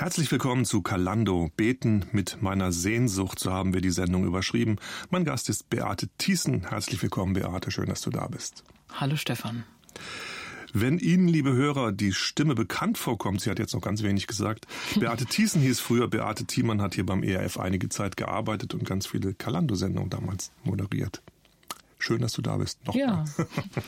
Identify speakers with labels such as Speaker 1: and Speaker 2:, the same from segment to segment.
Speaker 1: Herzlich willkommen zu Kalando. Beten mit meiner Sehnsucht, so haben wir die Sendung überschrieben. Mein Gast ist Beate Thiessen. Herzlich willkommen, Beate. Schön, dass du da bist.
Speaker 2: Hallo, Stefan.
Speaker 1: Wenn Ihnen, liebe Hörer, die Stimme bekannt vorkommt, sie hat jetzt noch ganz wenig gesagt, Beate Thiessen hieß früher, Beate Thiemann hat hier beim ERF einige Zeit gearbeitet und ganz viele Kalando-Sendungen damals moderiert. Schön, dass du da bist.
Speaker 2: Nochmal. Ja.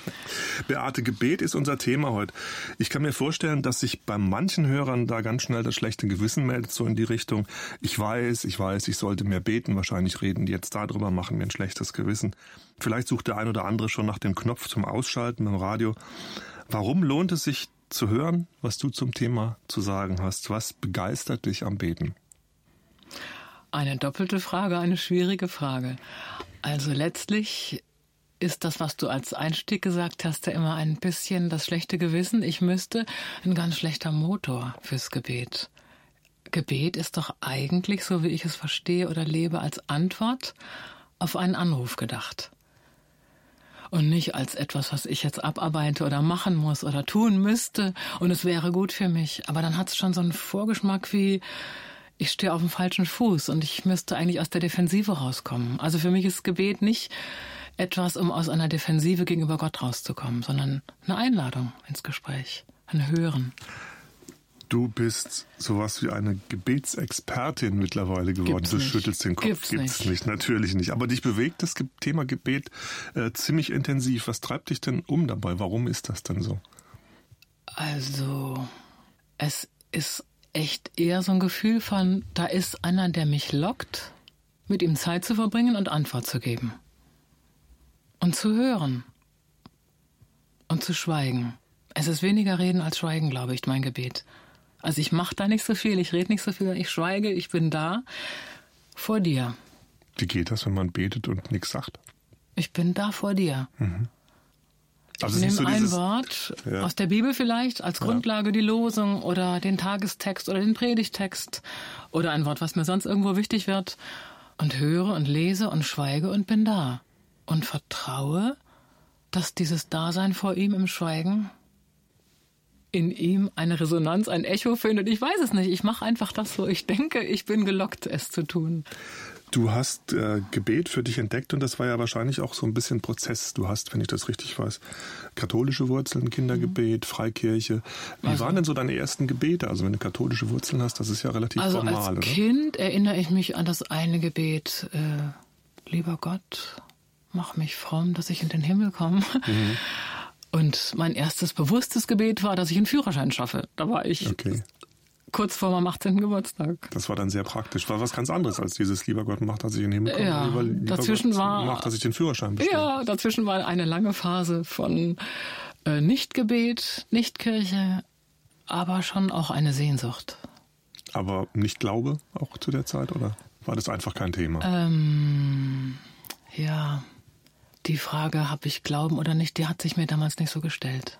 Speaker 1: Beate, Gebet ist unser Thema heute. Ich kann mir vorstellen, dass sich bei manchen Hörern da ganz schnell das schlechte Gewissen meldet, so in die Richtung, ich weiß, ich weiß, ich sollte mehr beten. Wahrscheinlich reden die jetzt darüber, machen mir ein schlechtes Gewissen. Vielleicht sucht der ein oder andere schon nach dem Knopf zum Ausschalten beim Radio. Warum lohnt es sich zu hören, was du zum Thema zu sagen hast? Was begeistert dich am Beten?
Speaker 2: Eine doppelte Frage, eine schwierige Frage. Also letztlich ist das, was du als Einstieg gesagt hast, ja immer ein bisschen das schlechte Gewissen. Ich müsste ein ganz schlechter Motor fürs Gebet. Gebet ist doch eigentlich, so wie ich es verstehe oder lebe, als Antwort auf einen Anruf gedacht. Und nicht als etwas, was ich jetzt abarbeite oder machen muss oder tun müsste und es wäre gut für mich. Aber dann hat es schon so einen Vorgeschmack wie, ich stehe auf dem falschen Fuß und ich müsste eigentlich aus der Defensive rauskommen. Also für mich ist Gebet nicht etwas, um aus einer Defensive gegenüber Gott rauszukommen, sondern eine Einladung ins Gespräch, ein Hören.
Speaker 1: Du bist sowas wie eine Gebetsexpertin mittlerweile geworden.
Speaker 2: Gibt's
Speaker 1: du
Speaker 2: nicht.
Speaker 1: schüttelst den Kopf.
Speaker 2: Gibt's,
Speaker 1: Gibt's
Speaker 2: nicht.
Speaker 1: nicht. natürlich nicht. Aber dich bewegt das Thema Gebet äh, ziemlich intensiv. Was treibt dich denn um dabei? Warum ist das denn so?
Speaker 2: Also, es ist echt eher so ein Gefühl von, da ist einer, der mich lockt, mit ihm Zeit zu verbringen und Antwort zu geben. Und zu hören. Und zu schweigen. Es ist weniger reden als schweigen, glaube ich, mein Gebet. Also ich mache da nicht so viel, ich rede nicht so viel, ich schweige, ich bin da vor dir.
Speaker 1: Wie geht das, wenn man betet und nichts sagt?
Speaker 2: Ich bin da vor dir.
Speaker 1: Also
Speaker 2: ich nehme
Speaker 1: so
Speaker 2: ein Wort
Speaker 1: Ja.
Speaker 2: aus der Bibel vielleicht als Grundlage die Losung oder den Tagestext oder den Predigtext oder ein Wort, was mir sonst irgendwo wichtig wird und höre und lese und schweige und bin da und vertraue, dass dieses Dasein vor ihm im Schweigen in ihm eine Resonanz, ein Echo findet. Ich weiß es nicht. Ich mache einfach das, wo ich denke, ich bin gelockt, es zu tun.
Speaker 1: Du hast äh, Gebet für dich entdeckt und das war ja wahrscheinlich auch so ein bisschen Prozess. Du hast, wenn ich das richtig weiß, katholische Wurzeln, Kindergebet, Freikirche. Wie
Speaker 2: Also-
Speaker 1: waren denn so deine ersten Gebete? Also wenn du katholische Wurzeln hast, das ist ja relativ
Speaker 2: Also
Speaker 1: formal,
Speaker 2: als
Speaker 1: oder?
Speaker 2: Kind erinnere ich mich an das eine Gebet, äh, lieber Gott, mach mich fromm, dass ich in den Himmel komme.
Speaker 1: Mhm.
Speaker 2: Und mein erstes bewusstes Gebet war, dass ich einen Führerschein schaffe. Da war ich
Speaker 1: Okay.
Speaker 2: kurz vor meinem 18. Geburtstag.
Speaker 1: Das war dann sehr praktisch. War was ganz anderes als dieses lieber Gott macht, dass ich in den Himmel komme.
Speaker 2: Ja,
Speaker 1: lieber, lieber
Speaker 2: dazwischen
Speaker 1: Gott
Speaker 2: war-
Speaker 1: macht, dass ich den Führerschein bestehe.
Speaker 2: Ja, dazwischen war eine lange Phase von äh, Nichtgebet, Nichtkirche, aber schon auch eine Sehnsucht.
Speaker 1: Aber nicht Glaube auch zu der Zeit oder war das einfach kein Thema?
Speaker 2: Ähm, ja, die Frage, habe ich Glauben oder nicht, die hat sich mir damals nicht so gestellt.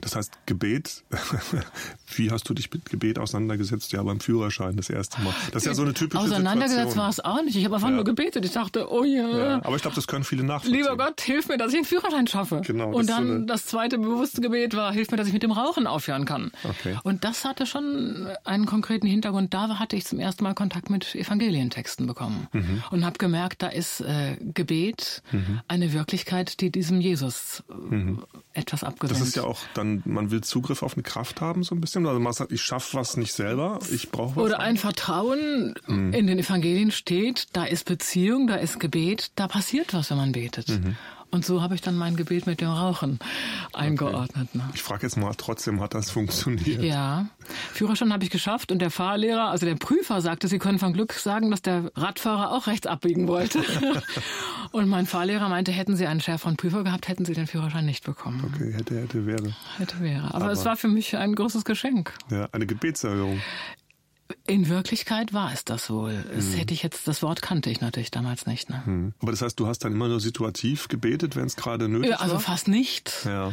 Speaker 1: Das heißt, Gebet, wie hast du dich mit Gebet auseinandergesetzt? Ja, beim Führerschein das erste Mal. Das ist ja so eine typische
Speaker 2: Auseinandergesetzt war es auch nicht. Ich habe einfach
Speaker 1: Ja.
Speaker 2: nur gebetet. Ich dachte, oh ja,
Speaker 1: Ja, aber ich glaube, das können viele nachvollziehen.
Speaker 2: lieber Gott, hilf mir, dass ich einen Führerschein schaffe.
Speaker 1: Genau,
Speaker 2: Und
Speaker 1: so
Speaker 2: dann
Speaker 1: eine-
Speaker 2: das zweite bewusste Gebet war, hilf mir, dass ich mit dem Rauchen aufhören kann.
Speaker 1: Okay.
Speaker 2: Und das hatte schon einen konkreten Hintergrund. Da hatte ich zum ersten Mal Kontakt mit Evangelientexten bekommen
Speaker 1: Mhm.
Speaker 2: und habe gemerkt, da ist äh, Gebet eine Wirklichkeit, die diesem Jesus äh, etwas abgewinnt.
Speaker 1: Mhm. Das ist ja auch dann, man will Zugriff auf eine Kraft haben, so ein bisschen. Also man sagt, ich schaffe was nicht selber, ich brauche was.
Speaker 2: Oder ein Vertrauen
Speaker 1: Mhm.
Speaker 2: in den Evangelien steht, da ist Beziehung, da ist Gebet, da passiert was, wenn man betet.
Speaker 1: Mhm.
Speaker 2: Und so habe ich dann mein Gebet mit dem Rauchen eingeordnet. Ne?
Speaker 1: Ich frage jetzt mal, trotzdem hat das funktioniert.
Speaker 2: Ja, Führerschein habe ich geschafft und der Fahrlehrer, also der Prüfer sagte, Sie können von Glück sagen, dass der Radfahrer auch rechts abbiegen wollte. und mein Fahrlehrer meinte, hätten Sie einen schärferen Prüfer gehabt, hätten Sie den Führerschein nicht bekommen.
Speaker 1: Okay, hätte, hätte, wäre.
Speaker 2: Hätte wäre. Aber,
Speaker 1: Aber-
Speaker 2: es war für mich ein großes Geschenk.
Speaker 1: Ja, eine Gebetserhörung.
Speaker 2: In Wirklichkeit war es das wohl.
Speaker 1: Mhm.
Speaker 2: Das hätte ich jetzt, das Wort kannte ich natürlich damals nicht. Ne?
Speaker 1: Hm. Aber das heißt, du hast dann immer nur situativ gebetet, wenn es gerade nötig
Speaker 2: Ja, also
Speaker 1: war?
Speaker 2: fast nicht.
Speaker 1: Ja.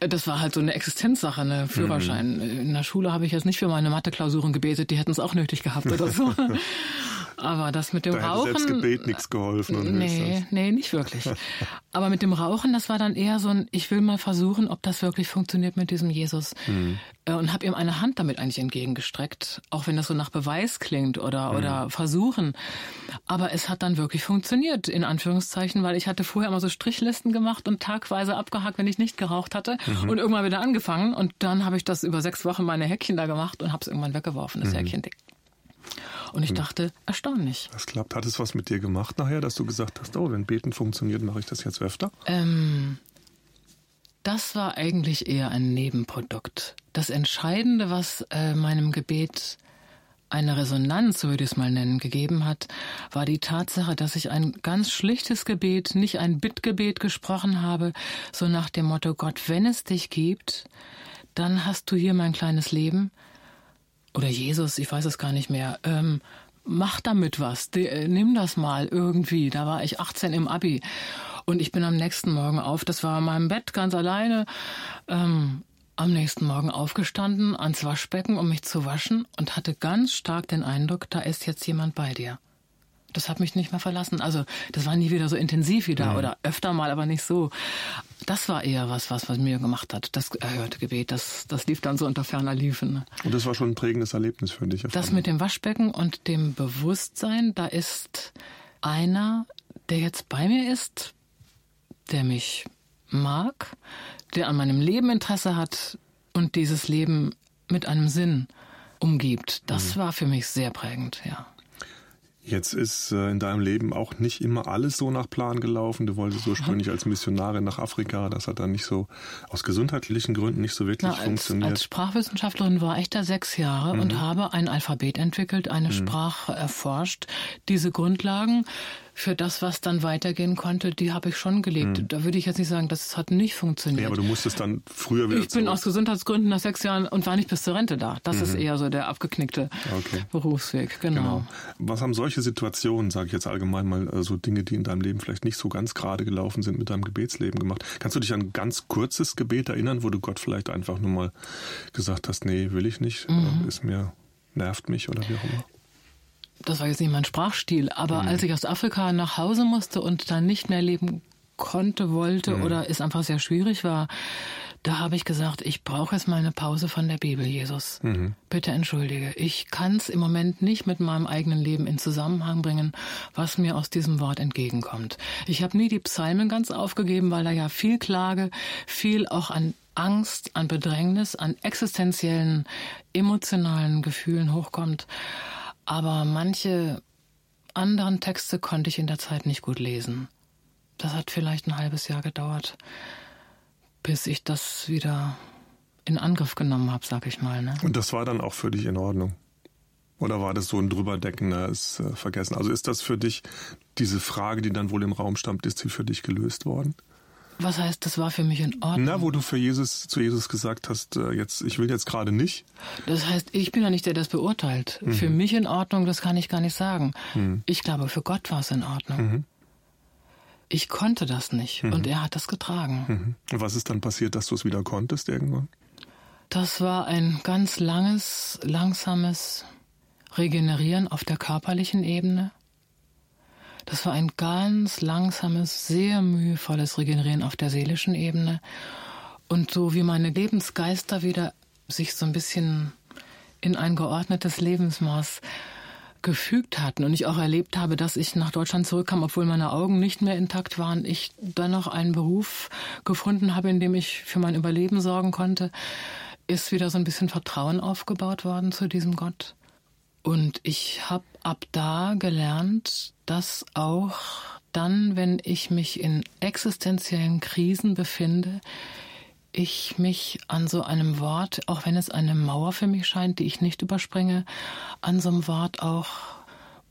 Speaker 2: Das war halt so eine Existenzsache, eine Führerschein.
Speaker 1: Mhm.
Speaker 2: In der Schule habe ich jetzt nicht für meine Mathe-Klausuren gebetet, die hätten es auch nötig gehabt oder so. Aber das mit dem
Speaker 1: da
Speaker 2: Rauchen.
Speaker 1: Selbst Gebet nichts geholfen. Oder
Speaker 2: nee, nee, nicht wirklich. Aber mit dem Rauchen, das war dann eher so ein, ich will mal versuchen, ob das wirklich funktioniert mit diesem Jesus. Mhm. Und habe ihm eine Hand damit eigentlich entgegengestreckt, auch wenn das so nach Beweis klingt oder, mhm. oder Versuchen. Aber es hat dann wirklich funktioniert, in Anführungszeichen, weil ich hatte vorher immer so Strichlisten gemacht und tagweise abgehakt, wenn ich nicht geraucht hatte mhm. und irgendwann wieder angefangen. Und dann habe ich das über sechs Wochen meine Häkchen da gemacht und habe es irgendwann weggeworfen, das mhm. Häkchen dick. Und ich hm. dachte, erstaunlich.
Speaker 1: Das klappt. Hat es was mit dir gemacht nachher, dass du gesagt hast, oh, wenn Beten funktioniert, mache ich das jetzt öfter?
Speaker 2: Ähm, das war eigentlich eher ein Nebenprodukt. Das Entscheidende, was äh, meinem Gebet eine Resonanz, würde ich es mal nennen, gegeben hat, war die Tatsache, dass ich ein ganz schlichtes Gebet, nicht ein Bittgebet gesprochen habe, so nach dem Motto, Gott, wenn es dich gibt, dann hast du hier mein kleines Leben, oder Jesus, ich weiß es gar nicht mehr, ähm, mach damit was, de, äh, nimm das mal irgendwie. Da war ich 18 im Abi. Und ich bin am nächsten Morgen auf, das war in meinem Bett ganz alleine, ähm, am nächsten Morgen aufgestanden ans Waschbecken, um mich zu waschen und hatte ganz stark den Eindruck, da ist jetzt jemand bei dir das hat mich nicht mehr verlassen. Also das war nie wieder so intensiv wie da mhm. oder öfter mal, aber nicht so. Das war eher was, was, was mir gemacht hat. Das erhörte Gebet, das, das lief dann so unter ferner Liefen. Ne?
Speaker 1: Und das war schon ein prägendes Erlebnis für dich.
Speaker 2: Das mit dem Waschbecken und dem Bewusstsein, da ist einer, der jetzt bei mir ist, der mich mag, der an meinem Leben Interesse hat und dieses Leben mit einem Sinn umgibt. Das mhm. war für mich sehr prägend, ja.
Speaker 1: Jetzt ist äh, in deinem Leben auch nicht immer alles so nach Plan gelaufen. Du wolltest ursprünglich als Missionarin nach Afrika. Das hat dann nicht so aus gesundheitlichen Gründen nicht so wirklich
Speaker 2: Na, als,
Speaker 1: funktioniert.
Speaker 2: Als Sprachwissenschaftlerin war ich da sechs Jahre mhm. und habe ein Alphabet entwickelt, eine mhm. Sprache erforscht. Diese Grundlagen für das, was dann weitergehen konnte, die habe ich schon gelegt. Hm. Da würde ich jetzt nicht sagen, das hat nicht funktioniert. Ja,
Speaker 1: aber du musstest dann früher wieder
Speaker 2: Ich bin aus Gesundheitsgründen nach sechs Jahren und war nicht bis zur Rente da. Das mhm. ist eher so der abgeknickte okay. Berufsweg. Genau. genau.
Speaker 1: Was haben solche Situationen, sage ich jetzt allgemein mal, so also Dinge, die in deinem Leben vielleicht nicht so ganz gerade gelaufen sind, mit deinem Gebetsleben gemacht? Kannst du dich an ein ganz kurzes Gebet erinnern, wo du Gott vielleicht einfach nur mal gesagt hast, nee, will ich nicht, mhm. ist mir nervt mich oder wie auch immer?
Speaker 2: Das war jetzt nicht mein Sprachstil, aber mhm. als ich aus Afrika nach Hause musste und dann nicht mehr leben konnte, wollte mhm. oder es einfach sehr schwierig war, da habe ich gesagt, ich brauche jetzt mal eine Pause von der Bibel, Jesus. Mhm. Bitte entschuldige. Ich kann es im Moment nicht mit meinem eigenen Leben in Zusammenhang bringen, was mir aus diesem Wort entgegenkommt. Ich habe nie die Psalmen ganz aufgegeben, weil da ja viel Klage, viel auch an Angst, an Bedrängnis, an existenziellen, emotionalen Gefühlen hochkommt. Aber manche anderen Texte konnte ich in der Zeit nicht gut lesen. Das hat vielleicht ein halbes Jahr gedauert, bis ich das wieder in Angriff genommen habe, sag ich mal. Ne?
Speaker 1: Und das war dann auch für dich in Ordnung? Oder war das so ein drüberdeckender äh, Vergessen? Also ist das für dich diese Frage, die dann wohl im Raum stammt, ist sie für dich gelöst worden?
Speaker 2: Was heißt, das war für mich in Ordnung?
Speaker 1: Na, wo du für Jesus, zu Jesus gesagt hast, äh, jetzt, ich will jetzt gerade nicht.
Speaker 2: Das heißt, ich bin ja nicht der, der das beurteilt. Mhm. Für mich in Ordnung, das kann ich gar nicht sagen. Mhm. Ich glaube, für Gott war es in Ordnung. Mhm. Ich konnte das nicht mhm. und er hat das getragen.
Speaker 1: Mhm. Und was ist dann passiert, dass du es wieder konntest irgendwann?
Speaker 2: Das war ein ganz langes, langsames Regenerieren auf der körperlichen Ebene. Das war ein ganz langsames, sehr mühevolles Regenerieren auf der seelischen Ebene. Und so wie meine Lebensgeister wieder sich so ein bisschen in ein geordnetes Lebensmaß gefügt hatten und ich auch erlebt habe, dass ich nach Deutschland zurückkam, obwohl meine Augen nicht mehr intakt waren, ich dann noch einen Beruf gefunden habe, in dem ich für mein Überleben sorgen konnte, ist wieder so ein bisschen Vertrauen aufgebaut worden zu diesem Gott. Und ich habe ab da gelernt, dass auch dann, wenn ich mich in existenziellen Krisen befinde, ich mich an so einem Wort, auch wenn es eine Mauer für mich scheint, die ich nicht überspringe, an so einem Wort auch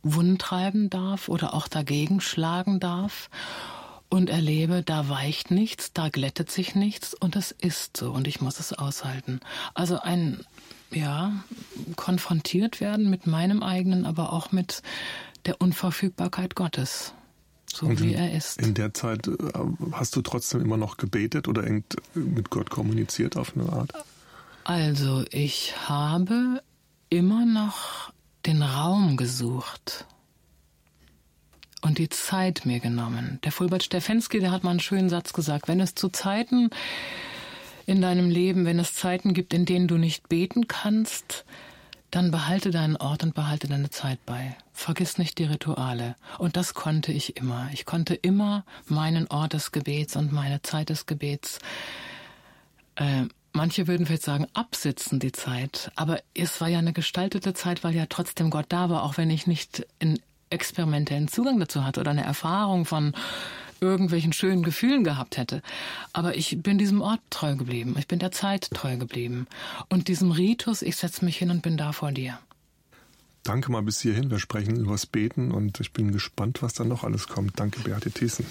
Speaker 2: wundtreiben darf oder auch dagegen schlagen darf und erlebe, da weicht nichts, da glättet sich nichts und es ist so und ich muss es aushalten. Also ein ja, konfrontiert werden mit meinem eigenen, aber auch mit der Unverfügbarkeit Gottes, so Und wie er ist.
Speaker 1: In der Zeit äh, hast du trotzdem immer noch gebetet oder mit Gott kommuniziert auf eine Art?
Speaker 2: Also ich habe immer noch den Raum gesucht. und die Zeit mir genommen. Der Fulbert Stefensky, der hat mal einen schönen Satz gesagt, wenn es zu Zeiten in deinem Leben, wenn es Zeiten gibt, in denen du nicht beten kannst, dann behalte deinen Ort und behalte deine Zeit bei. Vergiss nicht die Rituale. Und das konnte ich immer. Ich konnte immer meinen Ort des Gebets und meine Zeit des Gebets äh, Manche würden vielleicht sagen, absitzen die Zeit. Aber es war ja eine gestaltete Zeit, weil ja trotzdem Gott da war, auch wenn ich nicht einen experimentellen Zugang dazu hatte oder eine Erfahrung von irgendwelchen schönen Gefühlen gehabt hätte. Aber ich bin diesem Ort treu geblieben. Ich bin der Zeit treu geblieben. Und diesem Ritus, ich setze mich hin und bin da vor dir.
Speaker 1: Danke mal bis hierhin. Wir sprechen übers Beten und ich bin gespannt, was da noch alles kommt. Danke, Beate Thiessen.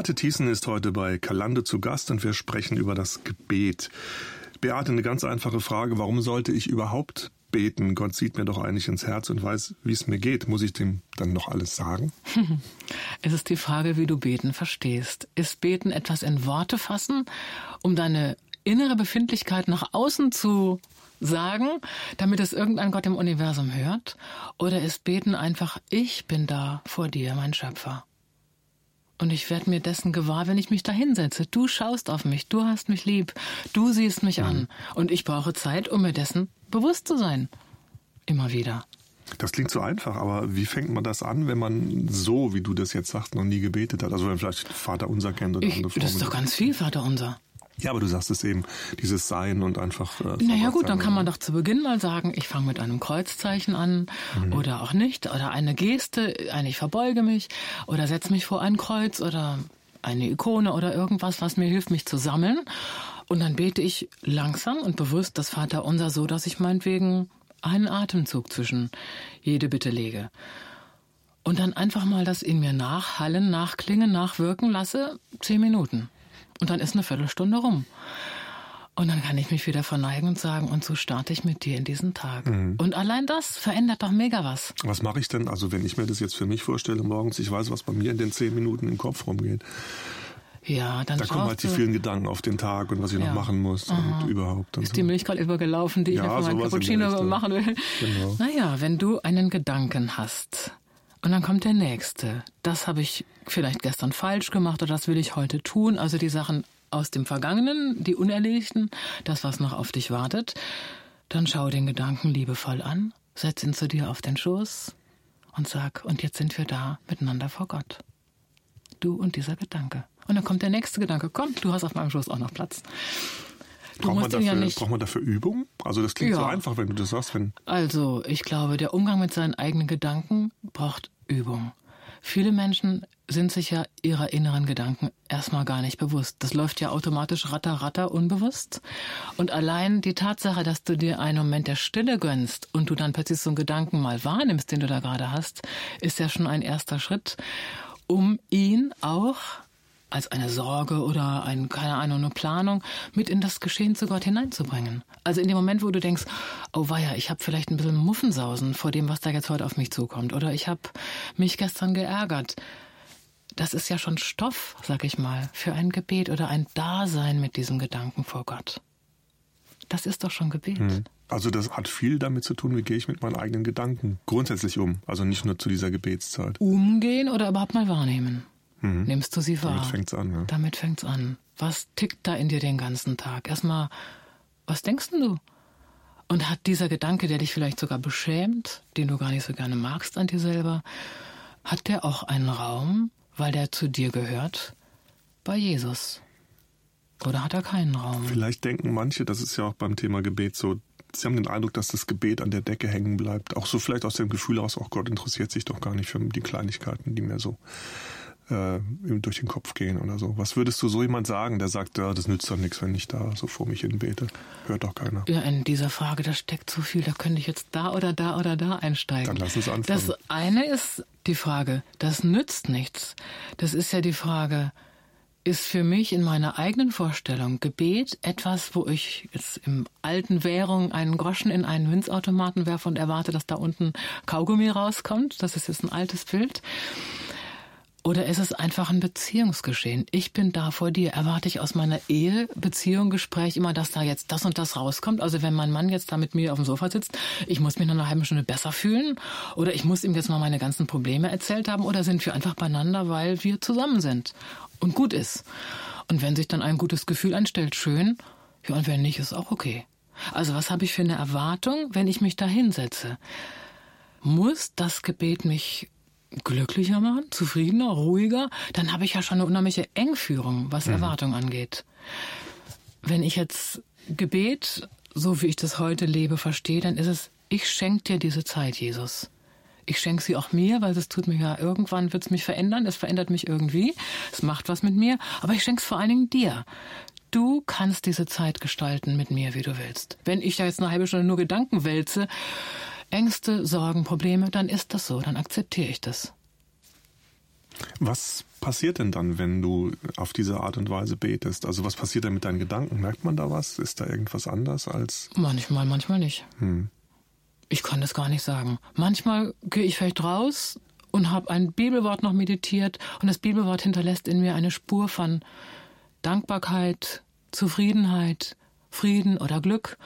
Speaker 1: Beate Thiessen ist heute bei Kalande zu Gast und wir sprechen über das Gebet. Beate, eine ganz einfache Frage. Warum sollte ich überhaupt beten? Gott sieht mir doch eigentlich ins Herz und weiß, wie es mir geht. Muss ich dem dann noch alles sagen?
Speaker 2: Es ist die Frage, wie du beten verstehst. Ist beten etwas in Worte fassen, um deine innere Befindlichkeit nach außen zu sagen, damit es irgendein Gott im Universum hört? Oder ist beten einfach, ich bin da vor dir, mein Schöpfer? Und ich werde mir dessen gewahr, wenn ich mich da hinsetze. Du schaust auf mich, du hast mich lieb, du siehst mich mhm. an. Und ich brauche Zeit, um mir dessen bewusst zu sein. Immer wieder.
Speaker 1: Das klingt so einfach, aber wie fängt man das an, wenn man so, wie du das jetzt sagst, noch nie gebetet hat? Also wenn man vielleicht Vater Unser kennt oder
Speaker 2: ich, andere Formen. Das ist doch ganz viel Vater Unser.
Speaker 1: Ja, aber du sagst es eben, dieses Sein und einfach.
Speaker 2: Äh, naja gut, dann kann man doch zu Beginn mal sagen, ich fange mit einem Kreuzzeichen an mhm. oder auch nicht oder eine Geste, eine ich verbeuge mich oder setze mich vor ein Kreuz oder eine Ikone oder irgendwas, was mir hilft, mich zu sammeln. Und dann bete ich langsam und bewusst das Vaterunser so, dass ich meinetwegen einen Atemzug zwischen jede Bitte lege. Und dann einfach mal das in mir nachhallen, nachklingen, nachwirken lasse, zehn Minuten. Und dann ist eine Viertelstunde rum. Und dann kann ich mich wieder verneigen und sagen, und so starte ich mit dir in diesen Tag. Mhm. Und allein das verändert doch mega was.
Speaker 1: Was mache ich denn? Also wenn ich mir das jetzt für mich vorstelle morgens, ich weiß, was bei mir in den zehn Minuten im Kopf rumgeht.
Speaker 2: Ja, dann
Speaker 1: Da kommen halt die vielen Gedanken auf den Tag und was ich ja. noch machen muss Aha. und überhaupt. Und
Speaker 2: ist die Milch gerade übergelaufen, die ja, ich für meinen Cappuccino machen will? Genau. Naja, wenn du einen Gedanken hast, und dann kommt der nächste. Das habe ich vielleicht gestern falsch gemacht oder das will ich heute tun. Also die Sachen aus dem Vergangenen, die Unerledigten, das, was noch auf dich wartet. Dann schau den Gedanken liebevoll an, setz ihn zu dir auf den Schoß und sag, und jetzt sind wir da miteinander vor Gott. Du und dieser Gedanke. Und dann kommt der nächste Gedanke, komm, du hast auf meinem Schoß auch noch Platz.
Speaker 1: Braucht man, dafür, ja nicht braucht man dafür Übung? Also das klingt ja. so einfach, wenn du das sagst. Wenn
Speaker 2: also ich glaube, der Umgang mit seinen eigenen Gedanken braucht Übung. Viele Menschen sind sich ja ihrer inneren Gedanken erstmal gar nicht bewusst. Das läuft ja automatisch ratter, ratter, unbewusst. Und allein die Tatsache, dass du dir einen Moment der Stille gönnst und du dann plötzlich so einen Gedanken mal wahrnimmst, den du da gerade hast, ist ja schon ein erster Schritt, um ihn auch als eine Sorge oder ein, keine Ahnung, eine Planung mit in das Geschehen zu Gott hineinzubringen. Also in dem Moment, wo du denkst, oh weia, ich habe vielleicht ein bisschen Muffensausen vor dem, was da jetzt heute auf mich zukommt. Oder ich habe mich gestern geärgert. Das ist ja schon Stoff, sag ich mal, für ein Gebet oder ein Dasein mit diesem Gedanken vor Gott. Das ist doch schon Gebet. Hm.
Speaker 1: Also das hat viel damit zu tun, wie gehe ich mit meinen eigenen Gedanken grundsätzlich um. Also nicht nur zu dieser Gebetszeit.
Speaker 2: Umgehen oder überhaupt mal wahrnehmen. Mhm. Nimmst du sie wahr?
Speaker 1: Damit fängt's an. Ja.
Speaker 2: Damit fängt's an. Was tickt da in dir den ganzen Tag? Erstmal, was denkst du? Und hat dieser Gedanke, der dich vielleicht sogar beschämt, den du gar nicht so gerne magst an dir selber, hat der auch einen Raum, weil der zu dir gehört, bei Jesus? Oder hat er keinen Raum?
Speaker 1: Vielleicht denken manche, das ist ja auch beim Thema Gebet so, sie haben den Eindruck, dass das Gebet an der Decke hängen bleibt. Auch so vielleicht aus dem Gefühl aus, auch Gott interessiert sich doch gar nicht für die Kleinigkeiten, die mir so äh, durch den Kopf gehen oder so. Was würdest du so jemand sagen, der sagt, ja, das nützt doch nichts, wenn ich da so vor mich hin bete? Hört doch keiner.
Speaker 2: Ja, in dieser Frage, da steckt so viel, da könnte ich jetzt da oder da oder da einsteigen.
Speaker 1: Dann lass uns anfangen.
Speaker 2: Das eine ist die Frage, das nützt nichts. Das ist ja die Frage, ist für mich in meiner eigenen Vorstellung Gebet etwas, wo ich jetzt im alten Währung einen Groschen in einen Münzautomaten werfe und erwarte, dass da unten Kaugummi rauskommt. Das ist jetzt ein altes Bild. Oder ist es einfach ein Beziehungsgeschehen? Ich bin da vor dir. Erwarte ich aus meiner Ehe, Beziehung, Gespräch immer, dass da jetzt das und das rauskommt? Also wenn mein Mann jetzt da mit mir auf dem Sofa sitzt, ich muss mich nach einer halben Stunde besser fühlen? Oder ich muss ihm jetzt mal meine ganzen Probleme erzählt haben? Oder sind wir einfach beieinander, weil wir zusammen sind? und gut ist. Und wenn sich dann ein gutes Gefühl einstellt, schön. Ja, und wenn nicht, ist auch okay. Also was habe ich für eine Erwartung, wenn ich mich da hinsetze? Muss das Gebet mich glücklicher machen, zufriedener, ruhiger? Dann habe ich ja schon eine unheimliche Engführung, was mhm. Erwartung angeht. Wenn ich jetzt Gebet, so wie ich das heute lebe, verstehe, dann ist es, ich schenke dir diese Zeit, Jesus ich schenke sie auch mir, weil es tut mir ja, irgendwann wird es mich verändern, es verändert mich irgendwie, es macht was mit mir, aber ich schenke es vor allen Dingen dir. Du kannst diese Zeit gestalten mit mir, wie du willst. Wenn ich da jetzt eine halbe Stunde nur Gedanken wälze, Ängste, Sorgen, Probleme, dann ist das so, dann akzeptiere ich das.
Speaker 1: Was passiert denn dann, wenn du auf diese Art und Weise betest? Also was passiert denn mit deinen Gedanken? Merkt man da was? Ist da irgendwas anders als?
Speaker 2: Manchmal, manchmal nicht. Hm. Ich kann das gar nicht sagen. Manchmal gehe ich vielleicht raus und habe ein Bibelwort noch meditiert und das Bibelwort hinterlässt in mir eine Spur von Dankbarkeit, Zufriedenheit, Frieden oder Glück.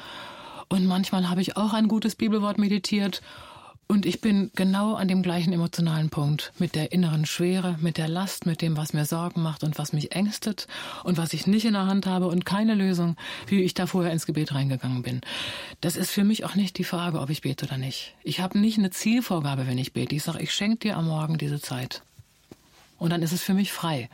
Speaker 2: Und manchmal habe ich auch ein gutes Bibelwort meditiert und ich bin genau an dem gleichen emotionalen Punkt mit der inneren Schwere, mit der Last, mit dem, was mir Sorgen macht und was mich ängstet und was ich nicht in der Hand habe und keine Lösung, wie ich da vorher ins Gebet reingegangen bin. Das ist für mich auch nicht die Frage, ob ich bete oder nicht. Ich habe nicht eine Zielvorgabe, wenn ich bete. Ich sage, ich schenke dir am Morgen diese Zeit. Und dann ist es für mich frei.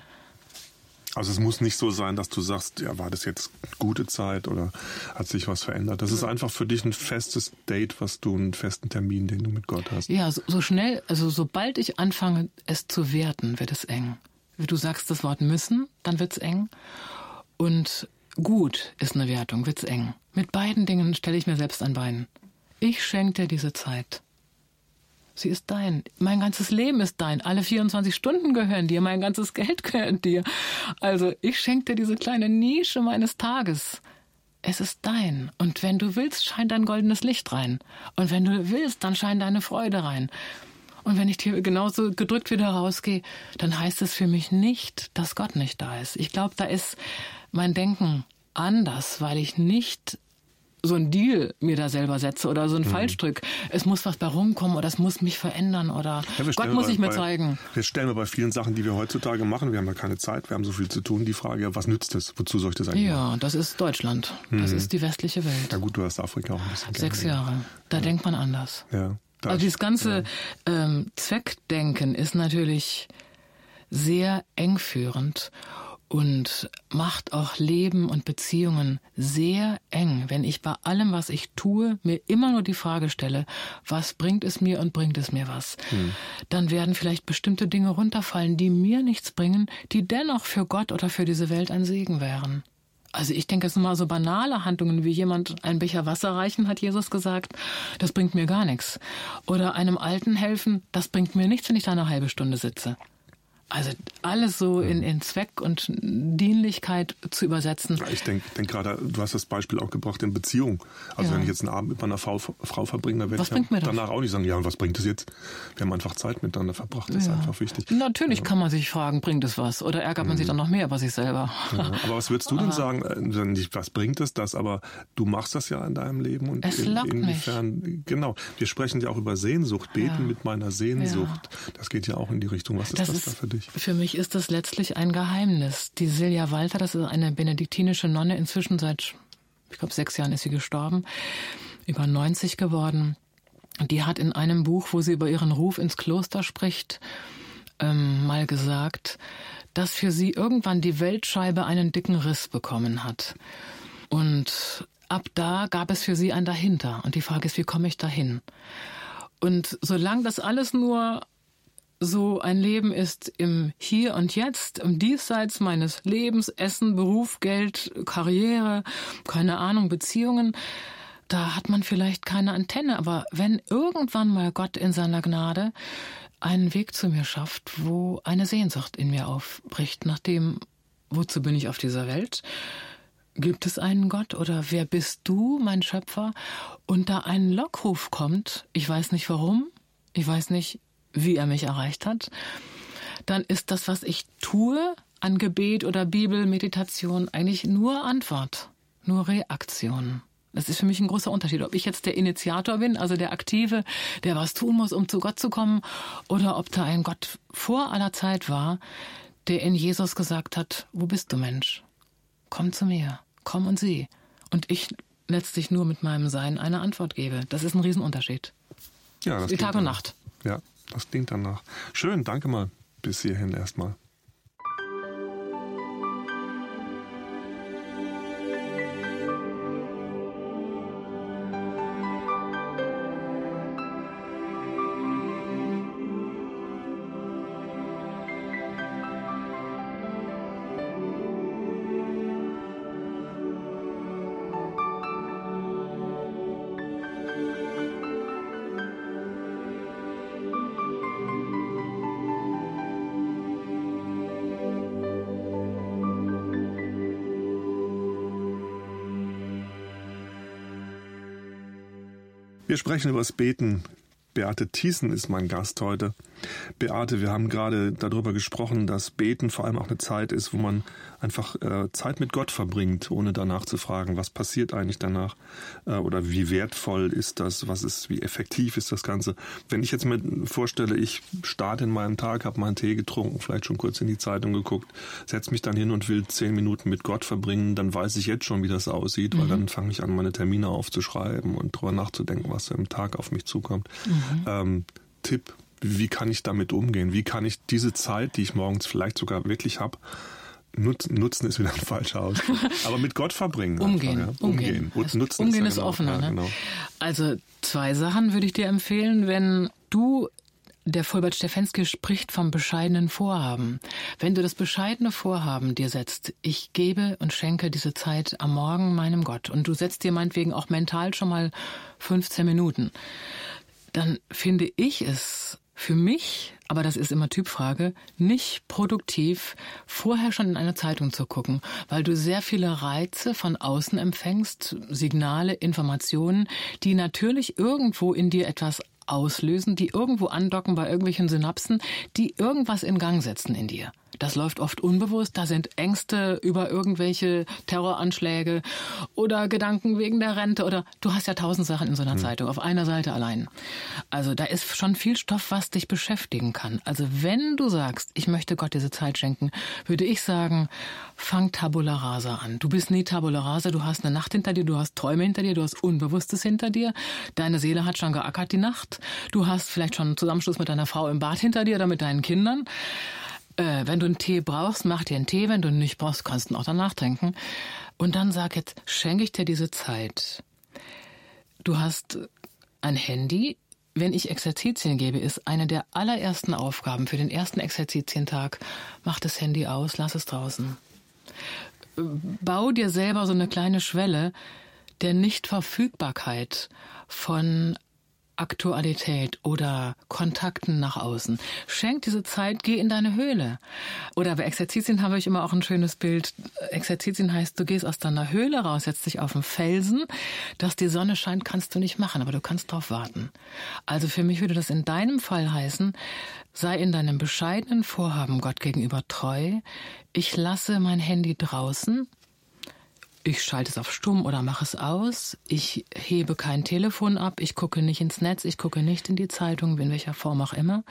Speaker 1: Also es muss nicht so sein, dass du sagst, ja, war das jetzt gute Zeit oder hat sich was verändert. Das ist einfach für dich ein festes Date, was du, einen festen Termin, den du mit Gott hast.
Speaker 2: Ja, so, so schnell, also sobald ich anfange, es zu werten, wird es eng. Wie du sagst das Wort müssen, dann wird es eng. Und gut ist eine Wertung, wird es eng. Mit beiden Dingen stelle ich mir selbst ein Bein. Ich schenke dir diese Zeit. Sie ist dein. Mein ganzes Leben ist dein. Alle 24 Stunden gehören dir. Mein ganzes Geld gehört dir. Also ich schenke dir diese kleine Nische meines Tages. Es ist dein. Und wenn du willst, scheint dein goldenes Licht rein. Und wenn du willst, dann scheint deine Freude rein. Und wenn ich hier genauso gedrückt wieder rausgehe, dann heißt es für mich nicht, dass Gott nicht da ist. Ich glaube, da ist mein Denken anders, weil ich nicht so ein Deal mir da selber setze oder so ein mhm. Fallstrick. Es muss was bei rumkommen oder es muss mich verändern oder ja, Gott muss bei, ich mir
Speaker 1: bei,
Speaker 2: zeigen.
Speaker 1: Wir stellen wir bei vielen Sachen, die wir heutzutage machen, wir haben ja keine Zeit, wir haben so viel zu tun, die Frage, ja, was nützt es? Wozu soll ich das eigentlich
Speaker 2: Ja,
Speaker 1: machen?
Speaker 2: das ist Deutschland. Mhm. Das ist die westliche Welt.
Speaker 1: Ja gut, du hast Afrika auch ein bisschen
Speaker 2: Sechs Jahre. Da ja. denkt man anders.
Speaker 1: Ja.
Speaker 2: also dieses ganze ähm, Zweckdenken ist natürlich sehr engführend und macht auch Leben und Beziehungen sehr eng, wenn ich bei allem, was ich tue, mir immer nur die Frage stelle, was bringt es mir und bringt es mir was? Hm. Dann werden vielleicht bestimmte Dinge runterfallen, die mir nichts bringen, die dennoch für Gott oder für diese Welt ein Segen wären. Also ich denke, es sind mal so banale Handlungen, wie jemand einen Becher Wasser reichen, hat Jesus gesagt, das bringt mir gar nichts. Oder einem Alten helfen, das bringt mir nichts, wenn ich da eine halbe Stunde sitze. Also alles so in, in Zweck und Dienlichkeit zu übersetzen.
Speaker 1: Ich denke denk gerade, du hast das Beispiel auch gebracht in Beziehung. Also ja. wenn ich jetzt einen Abend mit meiner Frau, Frau verbringe, dann werde ich ja danach auch nicht sagen, ja, was bringt es jetzt? Wir haben einfach Zeit miteinander verbracht, das ja. ist einfach wichtig.
Speaker 2: Natürlich kann man sich fragen, bringt es was? Oder ärgert man mhm. sich dann noch mehr über sich selber?
Speaker 1: aber was würdest du denn sagen, äh, nicht, was bringt es das, aber du machst das ja in deinem Leben und
Speaker 2: es in, inwiefern,
Speaker 1: mich. genau. Wir sprechen ja auch über Sehnsucht, beten mit meiner Sehnsucht. Das geht ja auch in die Richtung. Was ist das, das da für dich?
Speaker 2: Dich? Für mich ist das letztlich ein Geheimnis. Die Silja Walter, das ist eine benediktinische Nonne, inzwischen seit, ich glaube, sechs Jahren ist sie gestorben, über 90 geworden. Die hat in einem Buch, wo sie über ihren Ruf ins Kloster spricht, ähm, mal gesagt, dass für sie irgendwann die Weltscheibe einen dicken Riss bekommen hat. Und ab da gab es für sie ein Dahinter. Und die Frage ist, wie komme ich dahin? Und solange das alles nur so ein Leben ist im Hier und Jetzt, im Diesseits meines Lebens, Essen, Beruf, Geld, Karriere, keine Ahnung, Beziehungen, da hat man vielleicht keine Antenne. Aber wenn irgendwann mal Gott in seiner Gnade einen Weg zu mir schafft, wo eine Sehnsucht in mir aufbricht, nach dem, wozu bin ich auf dieser Welt? Gibt es einen Gott oder wer bist du, mein Schöpfer? Und da ein Lockruf kommt, ich weiß nicht warum, ich weiß nicht, wie er mich erreicht hat, dann ist das, was ich tue, an Gebet oder Bibelmeditation eigentlich nur Antwort, nur Reaktion. Das ist für mich ein großer Unterschied, ob ich jetzt der Initiator bin, also der Aktive, der was tun muss, um zu Gott zu kommen, oder ob da ein Gott vor aller Zeit war, der in Jesus gesagt hat, wo bist du Mensch? Komm zu mir, komm und sieh. Und ich letztlich nur mit meinem Sein eine Antwort gebe. Das ist ein Riesenunterschied.
Speaker 1: Ja, das
Speaker 2: Wie Tag und Nacht.
Speaker 1: Ja, das klingt danach. Schön, danke mal. Bis hierhin erstmal. Wir sprechen über das Beten. Beate Thiessen ist mein Gast heute. Beate, wir haben gerade darüber gesprochen, dass Beten vor allem auch eine Zeit ist, wo man einfach äh, Zeit mit Gott verbringt, ohne danach zu fragen, was passiert eigentlich danach äh, oder wie wertvoll ist das, was ist, wie effektiv ist das Ganze. Wenn ich jetzt mir vorstelle, ich starte in meinen Tag, habe meinen Tee getrunken, vielleicht schon kurz in die Zeitung geguckt, setze mich dann hin und will zehn Minuten mit Gott verbringen, dann weiß ich jetzt schon, wie das aussieht, mhm. weil dann fange ich an, meine Termine aufzuschreiben und drüber nachzudenken, was im Tag auf mich zukommt. Mhm. Ähm, Tipp, wie kann ich damit umgehen? Wie kann ich diese Zeit, die ich morgens vielleicht sogar wirklich habe, nutzen, nutzen ist wieder ein falscher Ausdruck. Aber mit Gott verbringen.
Speaker 2: Umgehen.
Speaker 1: Einfach, ja. Umgehen.
Speaker 2: Umgehen, nutzen umgehen ist, ja genau, offener. Ja, genau. ne? Also zwei Sachen würde ich dir empfehlen, wenn du der Fulbert Stefensky spricht vom bescheidenen Vorhaben. Wenn du das bescheidene Vorhaben dir setzt, ich gebe und schenke diese Zeit am Morgen meinem Gott und du setzt dir meinetwegen auch mental schon mal 15 Minuten, dann finde ich es für mich, aber das ist immer Typfrage, nicht produktiv, vorher schon in eine Zeitung zu gucken, weil du sehr viele Reize von außen empfängst, Signale, Informationen, die natürlich irgendwo in dir etwas auslösen, die irgendwo andocken bei irgendwelchen Synapsen, die irgendwas in Gang setzen in dir. Das läuft oft unbewusst. Da sind Ängste über irgendwelche Terroranschläge oder Gedanken wegen der Rente oder du hast ja tausend Sachen in so einer mhm. Zeitung auf einer Seite allein. Also da ist schon viel Stoff, was dich beschäftigen kann. Also wenn du sagst, ich möchte Gott diese Zeit schenken, würde ich sagen, fang Tabula Rasa an. Du bist nie Tabula Rasa, du hast eine Nacht hinter dir, du hast Träume hinter dir, du hast Unbewusstes hinter dir. Deine Seele hat schon geackert die Nacht. Du hast vielleicht schon einen Zusammenschluss mit deiner Frau im Bad hinter dir oder mit deinen Kindern äh, wenn du einen Tee brauchst, mach dir einen Tee. Wenn du ihn nicht brauchst, kannst du ihn auch danach trinken. Und dann sag jetzt, schenke ich dir diese Zeit. Du hast ein Handy. Wenn ich Exerzitien gebe, ist eine der allerersten Aufgaben für den ersten Exerzitientag, mach das Handy aus, lass es draußen. Bau dir selber so eine kleine Schwelle der Nichtverfügbarkeit von Aktualität oder Kontakten nach außen. Schenk diese Zeit, geh in deine Höhle. Oder bei Exerzitien habe ich immer auch ein schönes Bild. Exerzitien heißt, du gehst aus deiner Höhle raus, setzt dich auf einen Felsen. Dass die Sonne scheint, kannst du nicht machen, aber du kannst drauf warten. Also für mich würde das in deinem Fall heißen, sei in deinem bescheidenen Vorhaben Gott gegenüber treu. Ich lasse mein Handy draußen ich schalte es auf stumm oder mache es aus. Ich hebe kein Telefon ab. Ich gucke nicht ins Netz. Ich gucke nicht in die Zeitung, in welcher Form auch immer.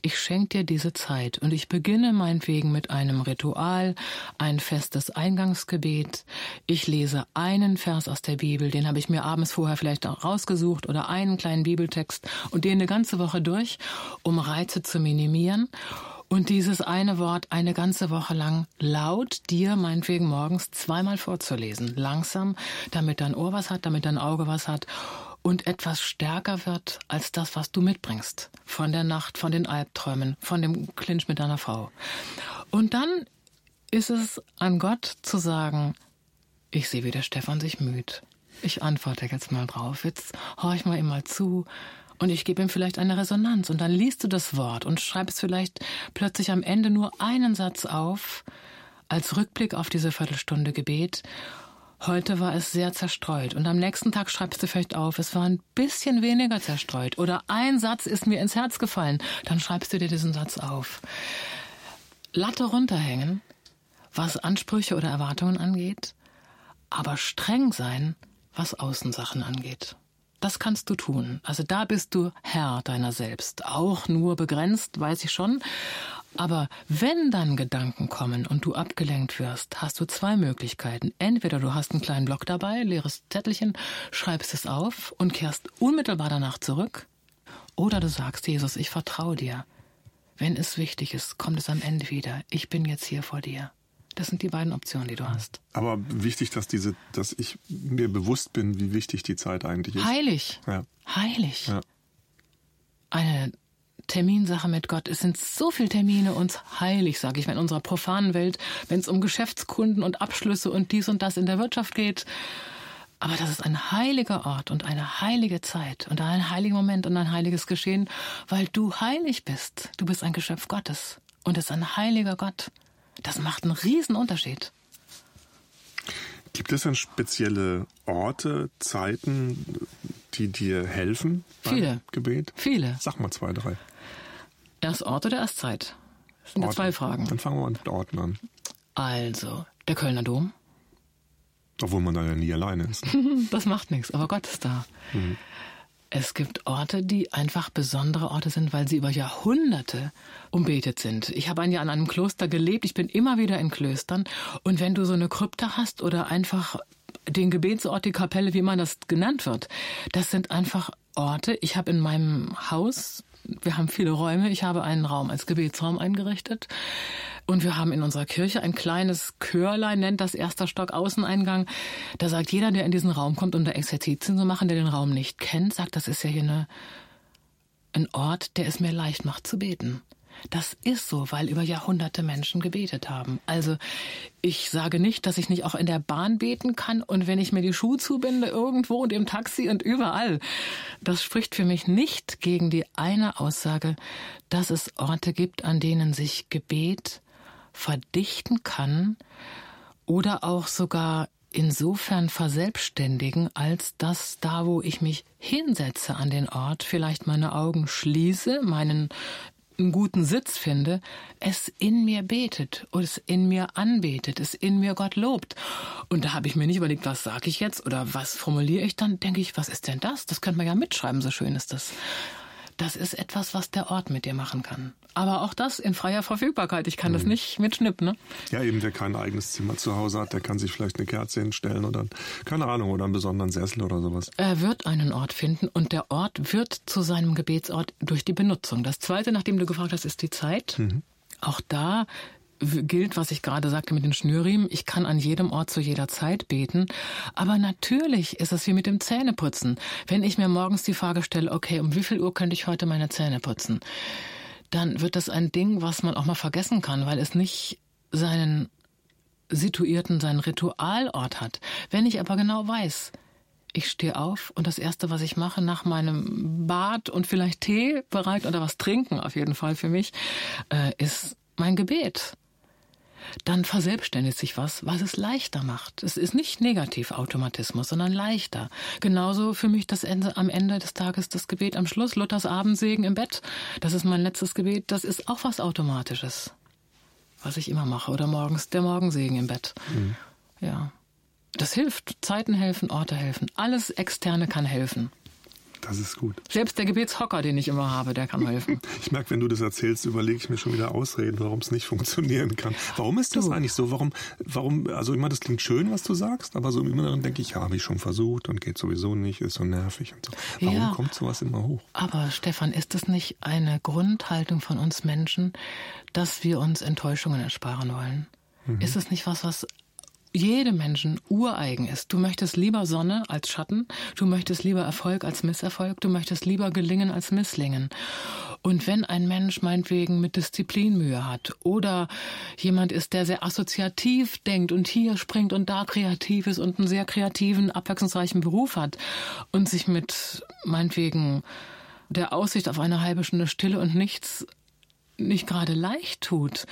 Speaker 2: Ich schenke dir diese Zeit und ich beginne meinetwegen mit einem Ritual, ein festes Eingangsgebet. Ich lese einen Vers aus der Bibel, den habe ich mir abends vorher vielleicht auch rausgesucht oder einen kleinen Bibeltext und den eine ganze Woche durch, um Reize zu minimieren. Und dieses eine Wort eine ganze Woche lang laut dir meinetwegen morgens zweimal vorzulesen. Langsam, damit dein Ohr was hat, damit dein Auge was hat. und etwas stärker wird als das, was du mitbringst. Von der Nacht, von den Albträumen, von dem Clinch mit deiner Frau. Und dann ist es an Gott zu sagen, ich sehe, wie der Stefan sich müht. Ich antworte jetzt mal drauf. Jetzt horch mal ihm zu. Und ich gebe ihm vielleicht eine Resonanz. Und dann liest du das Wort und schreibst vielleicht plötzlich am Ende nur einen Satz auf, als Rückblick auf diese Viertelstunde Gebet. Heute war es sehr zerstreut. Und am nächsten Tag schreibst du vielleicht auf, es war ein bisschen weniger zerstreut. Oder ein Satz ist mir ins Herz gefallen. Dann schreibst du dir diesen Satz auf. Latte runterhängen, was Ansprüche oder Erwartungen angeht, aber streng sein, was Außensachen angeht. Das kannst du tun. Also da bist du Herr deiner selbst. Auch nur begrenzt, weiß ich schon. Aber wenn dann Gedanken kommen und du abgelenkt wirst, hast du zwei Möglichkeiten. Entweder du hast einen kleinen Block dabei, leeres Zettelchen, schreibst es auf und kehrst unmittelbar danach zurück. Oder du sagst, Jesus, ich vertraue dir. Wenn es wichtig ist, kommt es am Ende wieder. Ich bin jetzt hier vor dir. Das sind die beiden Optionen, die du hast.
Speaker 1: Aber wichtig, dass diese, dass ich mir bewusst bin, wie wichtig die Zeit eigentlich ist.
Speaker 2: Heilig. Ja. Heilig. Ja. Eine Terminsache mit Gott. Es sind so viele Termine uns heilig, sage ich mal, in unserer profanen Welt, wenn es um Geschäftskunden und Abschlüsse und dies und das in der Wirtschaft geht. Aber das ist ein heiliger Ort und eine heilige Zeit und ein heiliger Moment und ein heiliges Geschehen, weil du heilig bist. Du bist ein Geschöpf Gottes und es ist ein heiliger Gott. Das macht einen riesen Unterschied.
Speaker 1: Gibt es denn spezielle Orte, Zeiten, die dir helfen beim
Speaker 2: Viele.
Speaker 1: Gebet?
Speaker 2: Viele.
Speaker 1: Sag mal zwei, drei.
Speaker 2: Erst Ort oder erst Zeit? Das sind ja zwei Fragen.
Speaker 1: Dann fangen wir mit Orten an.
Speaker 2: Also, der Kölner Dom.
Speaker 1: Obwohl man da ja nie alleine ist.
Speaker 2: das macht nichts, aber Gott ist da. Mhm. Es gibt Orte, die einfach besondere Orte sind, weil sie über Jahrhunderte umbetet sind. Ich habe ein Jahr an einem Kloster gelebt, ich bin immer wieder in Klöstern. Und wenn du so eine Krypta hast oder einfach den Gebetsort, die Kapelle, wie man das genannt wird, das sind einfach Orte. Ich habe in meinem Haus, wir haben viele Räume, ich habe einen Raum als Gebetsraum eingerichtet. Und wir haben in unserer Kirche ein kleines Chörlein, nennt das erster Stock Außeneingang. Da sagt jeder, der in diesen Raum kommt, um da Exerzitien zu machen, der den Raum nicht kennt, sagt, das ist ja hier eine, ein Ort, der es mir leicht macht zu beten. Das ist so, weil über Jahrhunderte Menschen gebetet haben. Also ich sage nicht, dass ich nicht auch in der Bahn beten kann und wenn ich mir die Schuhe zubinde irgendwo und im Taxi und überall. Das spricht für mich nicht gegen die eine Aussage, dass es Orte gibt, an denen sich Gebet verdichten kann oder auch sogar insofern verselbstständigen, als dass da, wo ich mich hinsetze an den Ort, vielleicht meine Augen schließe, meinen einen guten Sitz finde, es in mir betet es in mir anbetet, es in mir Gott lobt. Und da habe ich mir nicht überlegt, was sage ich jetzt oder was formuliere ich dann, denke ich, was ist denn das? Das könnte man ja mitschreiben, so schön ist das. Das ist etwas, was der Ort mit dir machen kann. Aber auch das in freier Verfügbarkeit. Ich kann mhm. das nicht mit Schnipp, ne?
Speaker 1: Ja, eben, wer kein eigenes Zimmer zu Hause hat, der kann sich vielleicht eine Kerze hinstellen oder, keine Ahnung, oder einen besonderen Sessel oder sowas.
Speaker 2: Er wird einen Ort finden und der Ort wird zu seinem Gebetsort durch die Benutzung. Das zweite, nachdem du gefragt hast, ist die Zeit. Mhm. Auch da gilt, was ich gerade sagte mit den Schnürriemen. Ich kann an jedem Ort zu jeder Zeit beten. Aber natürlich ist es wie mit dem Zähneputzen. Wenn ich mir morgens die Frage stelle, okay, um wie viel Uhr könnte ich heute meine Zähne putzen? Dann wird das ein Ding, was man auch mal vergessen kann, weil es nicht seinen situierten, seinen Ritualort hat. Wenn ich aber genau weiß, ich stehe auf und das erste, was ich mache nach meinem Bad und vielleicht Tee bereit oder was trinken auf jeden Fall für mich, äh, ist mein Gebet dann verselbstständigt sich was, was es leichter macht. Es ist nicht Negativautomatismus, sondern leichter. Genauso für mich das Ende, am Ende des Tages das Gebet am Schluss, Luthers Abendsegen im Bett. Das ist mein letztes Gebet. Das ist auch was Automatisches, was ich immer mache. Oder morgens der Morgensegen im Bett. Mhm. Ja. Das hilft. Zeiten helfen, Orte helfen. Alles Externe kann helfen.
Speaker 1: Das ist gut.
Speaker 2: Selbst der Gebetshocker, den ich immer habe, der kann helfen.
Speaker 1: Ich merke, wenn du das erzählst, überlege ich mir schon wieder Ausreden, warum es nicht funktionieren kann. Warum ist das du. eigentlich so? Warum, warum, also immer, das klingt schön, was du sagst, aber so im Inneren denke ich, ja, habe ich schon versucht und geht sowieso nicht, ist so nervig und so. Warum ja, kommt sowas immer hoch?
Speaker 2: Aber Stefan, ist es nicht eine Grundhaltung von uns Menschen, dass wir uns Enttäuschungen ersparen wollen? Mhm. Ist es nicht was, was jedem Menschen ureigen ist. Du möchtest lieber Sonne als Schatten, du möchtest lieber Erfolg als Misserfolg, du möchtest lieber gelingen als misslingen. Und wenn ein Mensch meinetwegen mit Disziplin Mühe hat oder jemand ist, der sehr assoziativ denkt und hier springt und da kreativ ist und einen sehr kreativen, abwechslungsreichen Beruf hat und sich mit meinetwegen der Aussicht auf eine halbe Stunde Stille und nichts nicht gerade leicht tut,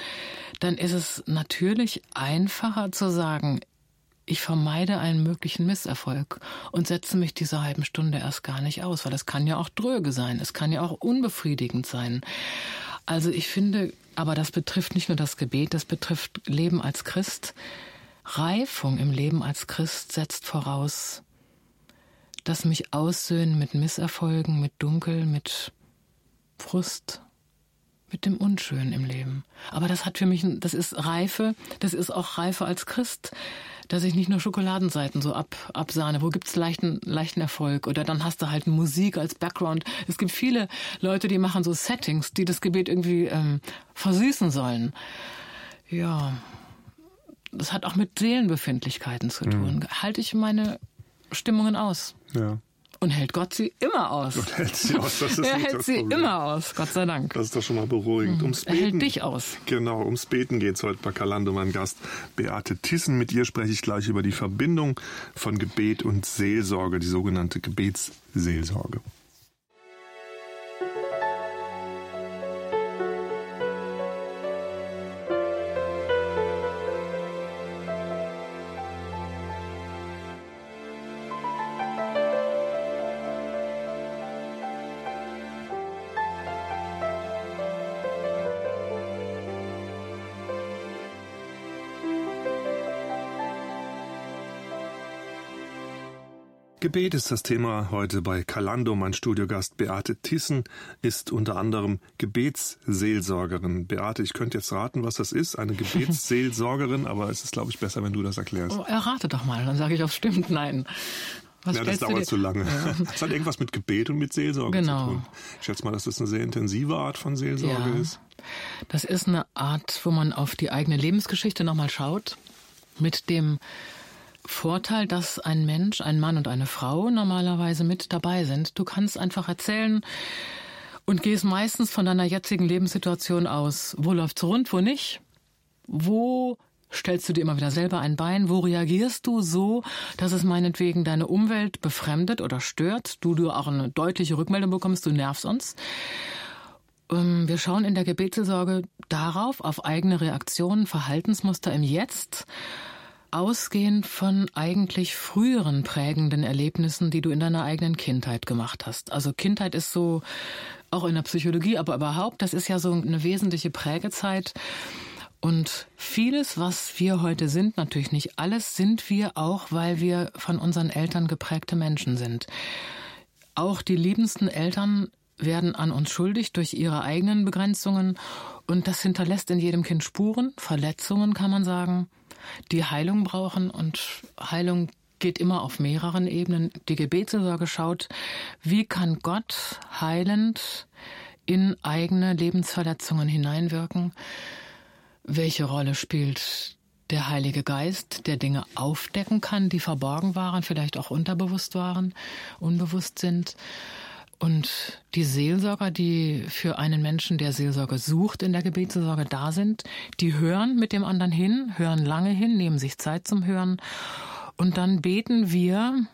Speaker 2: dann ist es natürlich einfacher zu sagen, ich vermeide einen möglichen Misserfolg und setze mich diese halben Stunde erst gar nicht aus, weil das kann ja auch dröge sein, es kann ja auch unbefriedigend sein. Also ich finde, aber das betrifft nicht nur das Gebet, das betrifft Leben als Christ. Reifung im Leben als Christ setzt voraus, dass mich aussöhnen mit Misserfolgen, mit Dunkel, mit Frust, mit dem Unschönen im Leben. Aber das hat für mich, das ist Reife, das ist auch Reife als Christ, dass ich nicht nur Schokoladenseiten so ab, absahne, wo gibt's leichten, leichten Erfolg oder dann hast du halt Musik als Background. Es gibt viele Leute, die machen so Settings, die das Gebet irgendwie ähm, versüßen sollen. Ja, das hat auch mit Seelenbefindlichkeiten zu tun. Mhm. Halte ich meine Stimmungen aus.
Speaker 1: Ja.
Speaker 2: Und hält Gott sie immer aus.
Speaker 1: Und hält sie aus, das ist
Speaker 2: Er hält sie Problem. immer aus, Gott sei Dank.
Speaker 1: Das ist doch schon mal beruhigend.
Speaker 2: Mhm. Ums Beten, er hält dich aus.
Speaker 1: Genau, ums Beten geht es heute bei Kalando, mein Gast Beate Tissen. Mit ihr spreche ich gleich über die Verbindung von Gebet und Seelsorge, die sogenannte Gebetsseelsorge. Gebet ist das Thema heute bei Kalando. Mein Studiogast Beate Tissen ist unter anderem Gebetsseelsorgerin. Beate, ich könnte jetzt raten, was das ist, eine Gebetsseelsorgerin, aber es ist, glaube ich, besser, wenn du das erklärst.
Speaker 2: Oh, errate doch mal, dann sage ich, ob es stimmt. Nein.
Speaker 1: Was ja, das dauert zu lange. Ja. Das hat irgendwas mit Gebet und mit Seelsorge genau. zu tun. Ich schätze mal, dass das eine sehr intensive Art von Seelsorge ja. ist.
Speaker 2: Das ist eine Art, wo man auf die eigene Lebensgeschichte nochmal schaut, mit dem Vorteil, dass ein Mensch, ein Mann und eine Frau normalerweise mit dabei sind. Du kannst einfach erzählen und gehst meistens von deiner jetzigen Lebenssituation aus. Wo läuft's rund, wo nicht? Wo stellst du dir immer wieder selber ein Bein? Wo reagierst du so, dass es meinetwegen deine Umwelt befremdet oder stört? Du, du auch eine deutliche Rückmeldung bekommst, du nervst uns. Ähm, wir schauen in der Gebetssorge darauf, auf eigene Reaktionen, Verhaltensmuster im Jetzt ausgehend von eigentlich früheren prägenden Erlebnissen, die du in deiner eigenen Kindheit gemacht hast. Also Kindheit ist so, auch in der Psychologie, aber überhaupt, das ist ja so eine wesentliche Prägezeit. Und vieles, was wir heute sind, natürlich nicht alles, sind wir auch, weil wir von unseren Eltern geprägte Menschen sind. Auch die liebendsten Eltern werden an uns schuldig durch ihre eigenen Begrenzungen und das hinterlässt in jedem Kind Spuren, Verletzungen kann man sagen die Heilung brauchen und Heilung geht immer auf mehreren Ebenen. Die Gebetsseelsorge schaut, wie kann Gott heilend in eigene Lebensverletzungen hineinwirken? Welche Rolle spielt der Heilige Geist, der Dinge aufdecken kann, die verborgen waren, vielleicht auch unterbewusst waren, unbewusst sind? Und die Seelsorger, die für einen Menschen, der Seelsorge sucht, in der Gebetsseelsorge da sind, die hören mit dem anderen hin, hören lange hin, nehmen sich Zeit zum Hören. Und dann beten wir,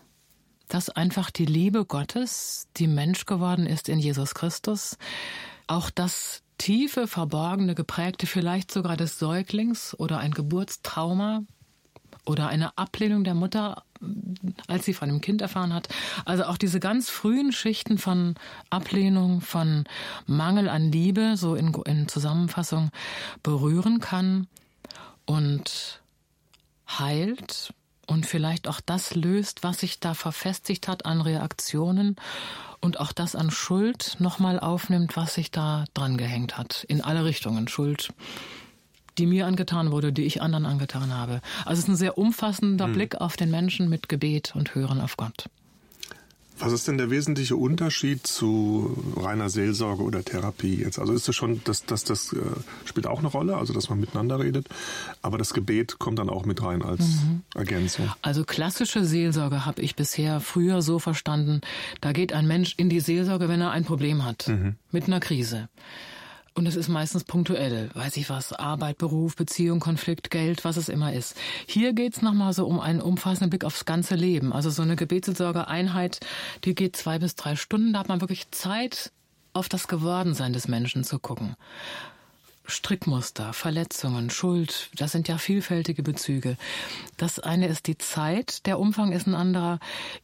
Speaker 2: dass einfach die Liebe Gottes, die Mensch geworden ist in Jesus Christus, auch das tiefe, verborgene, geprägte, vielleicht sogar des Säuglings oder ein Geburtstrauma oder eine Ablehnung der Mutter als sie von dem Kind erfahren hat. Also auch diese ganz frühen Schichten von Ablehnung, von Mangel an Liebe, so in, in Zusammenfassung, berühren kann und heilt und vielleicht auch das löst, was sich da verfestigt hat an Reaktionen und auch das an Schuld nochmal aufnimmt, was sich da dran gehängt hat. In alle Richtungen. Schuld die mir angetan wurde, die ich anderen angetan habe. Also es ist ein sehr umfassender hm. Blick auf den Menschen mit Gebet und Hören auf Gott.
Speaker 1: Was ist denn der wesentliche Unterschied zu reiner Seelsorge oder Therapie jetzt? Also ist es schon, dass das, das, das äh, spielt auch eine Rolle, also dass man miteinander redet, aber das Gebet kommt dann auch mit rein als mhm. Ergänzung.
Speaker 2: Also klassische Seelsorge habe ich bisher früher so verstanden, da geht ein Mensch in die Seelsorge, wenn er ein Problem hat, mhm. mit einer Krise. Und es ist meistens punktuell, weiß ich was, Arbeit, Beruf, Beziehung, Konflikt, Geld, was es immer ist. Hier geht's nochmal so um einen umfassenden Blick aufs ganze Leben. Also so eine Gebetssorge-Einheit, die geht zwei bis drei Stunden. Da hat man wirklich Zeit, auf das Gewordensein des Menschen zu gucken. Strickmuster, Verletzungen, Schuld, das sind ja vielfältige Bezüge. Das eine ist die Zeit, der Umfang ist ein anderer.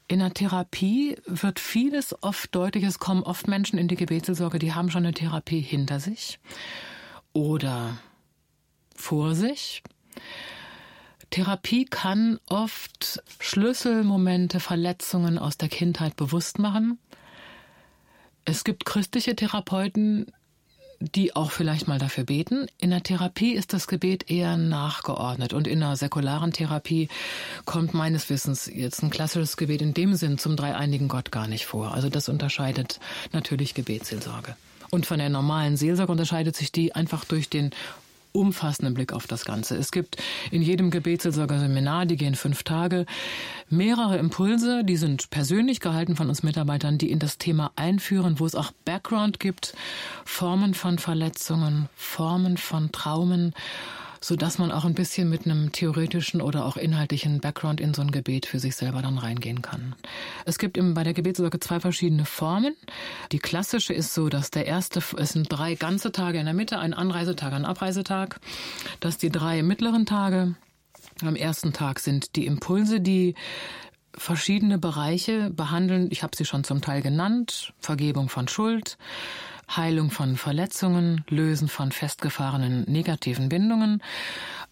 Speaker 2: In der Therapie wird vieles oft deutlich, es kommen oft Menschen in die Gebetsseelsorge, die haben schon eine Therapie hinter sich oder vor sich. Therapie kann oft Schlüsselmomente, Verletzungen aus der Kindheit bewusst machen. Es gibt christliche Therapeuten, die auch vielleicht mal dafür beten. In der Therapie ist das Gebet eher nachgeordnet und in der säkularen Therapie kommt meines Wissens jetzt ein klassisches Gebet in dem Sinn zum dreieinigen Gott gar nicht vor. Also das unterscheidet natürlich Gebetsseelsorge. Und von der normalen Seelsorge unterscheidet sich die einfach durch den umfassenden Blick auf das Ganze. Es gibt in jedem Gebetsseelsorger-Seminar, die gehen fünf Tage, mehrere Impulse, die sind persönlich gehalten von uns Mitarbeitern, die in das Thema einführen, wo es auch Background gibt, Formen von Verletzungen, Formen von Traumen so dass man auch ein bisschen mit einem theoretischen oder auch inhaltlichen Background in so ein Gebet für sich selber dann reingehen kann. Es gibt im, bei der Gebetssorge zwei verschiedene Formen. Die klassische ist so, dass der erste, es sind drei ganze Tage in der Mitte, ein Anreisetag, ein Abreisetag, dass die drei mittleren Tage am ersten Tag sind die Impulse, die verschiedene Bereiche behandeln. Ich habe sie schon zum Teil genannt. Vergebung von Schuld, Heilung von Verletzungen, Lösen von festgefahrenen negativen Bindungen.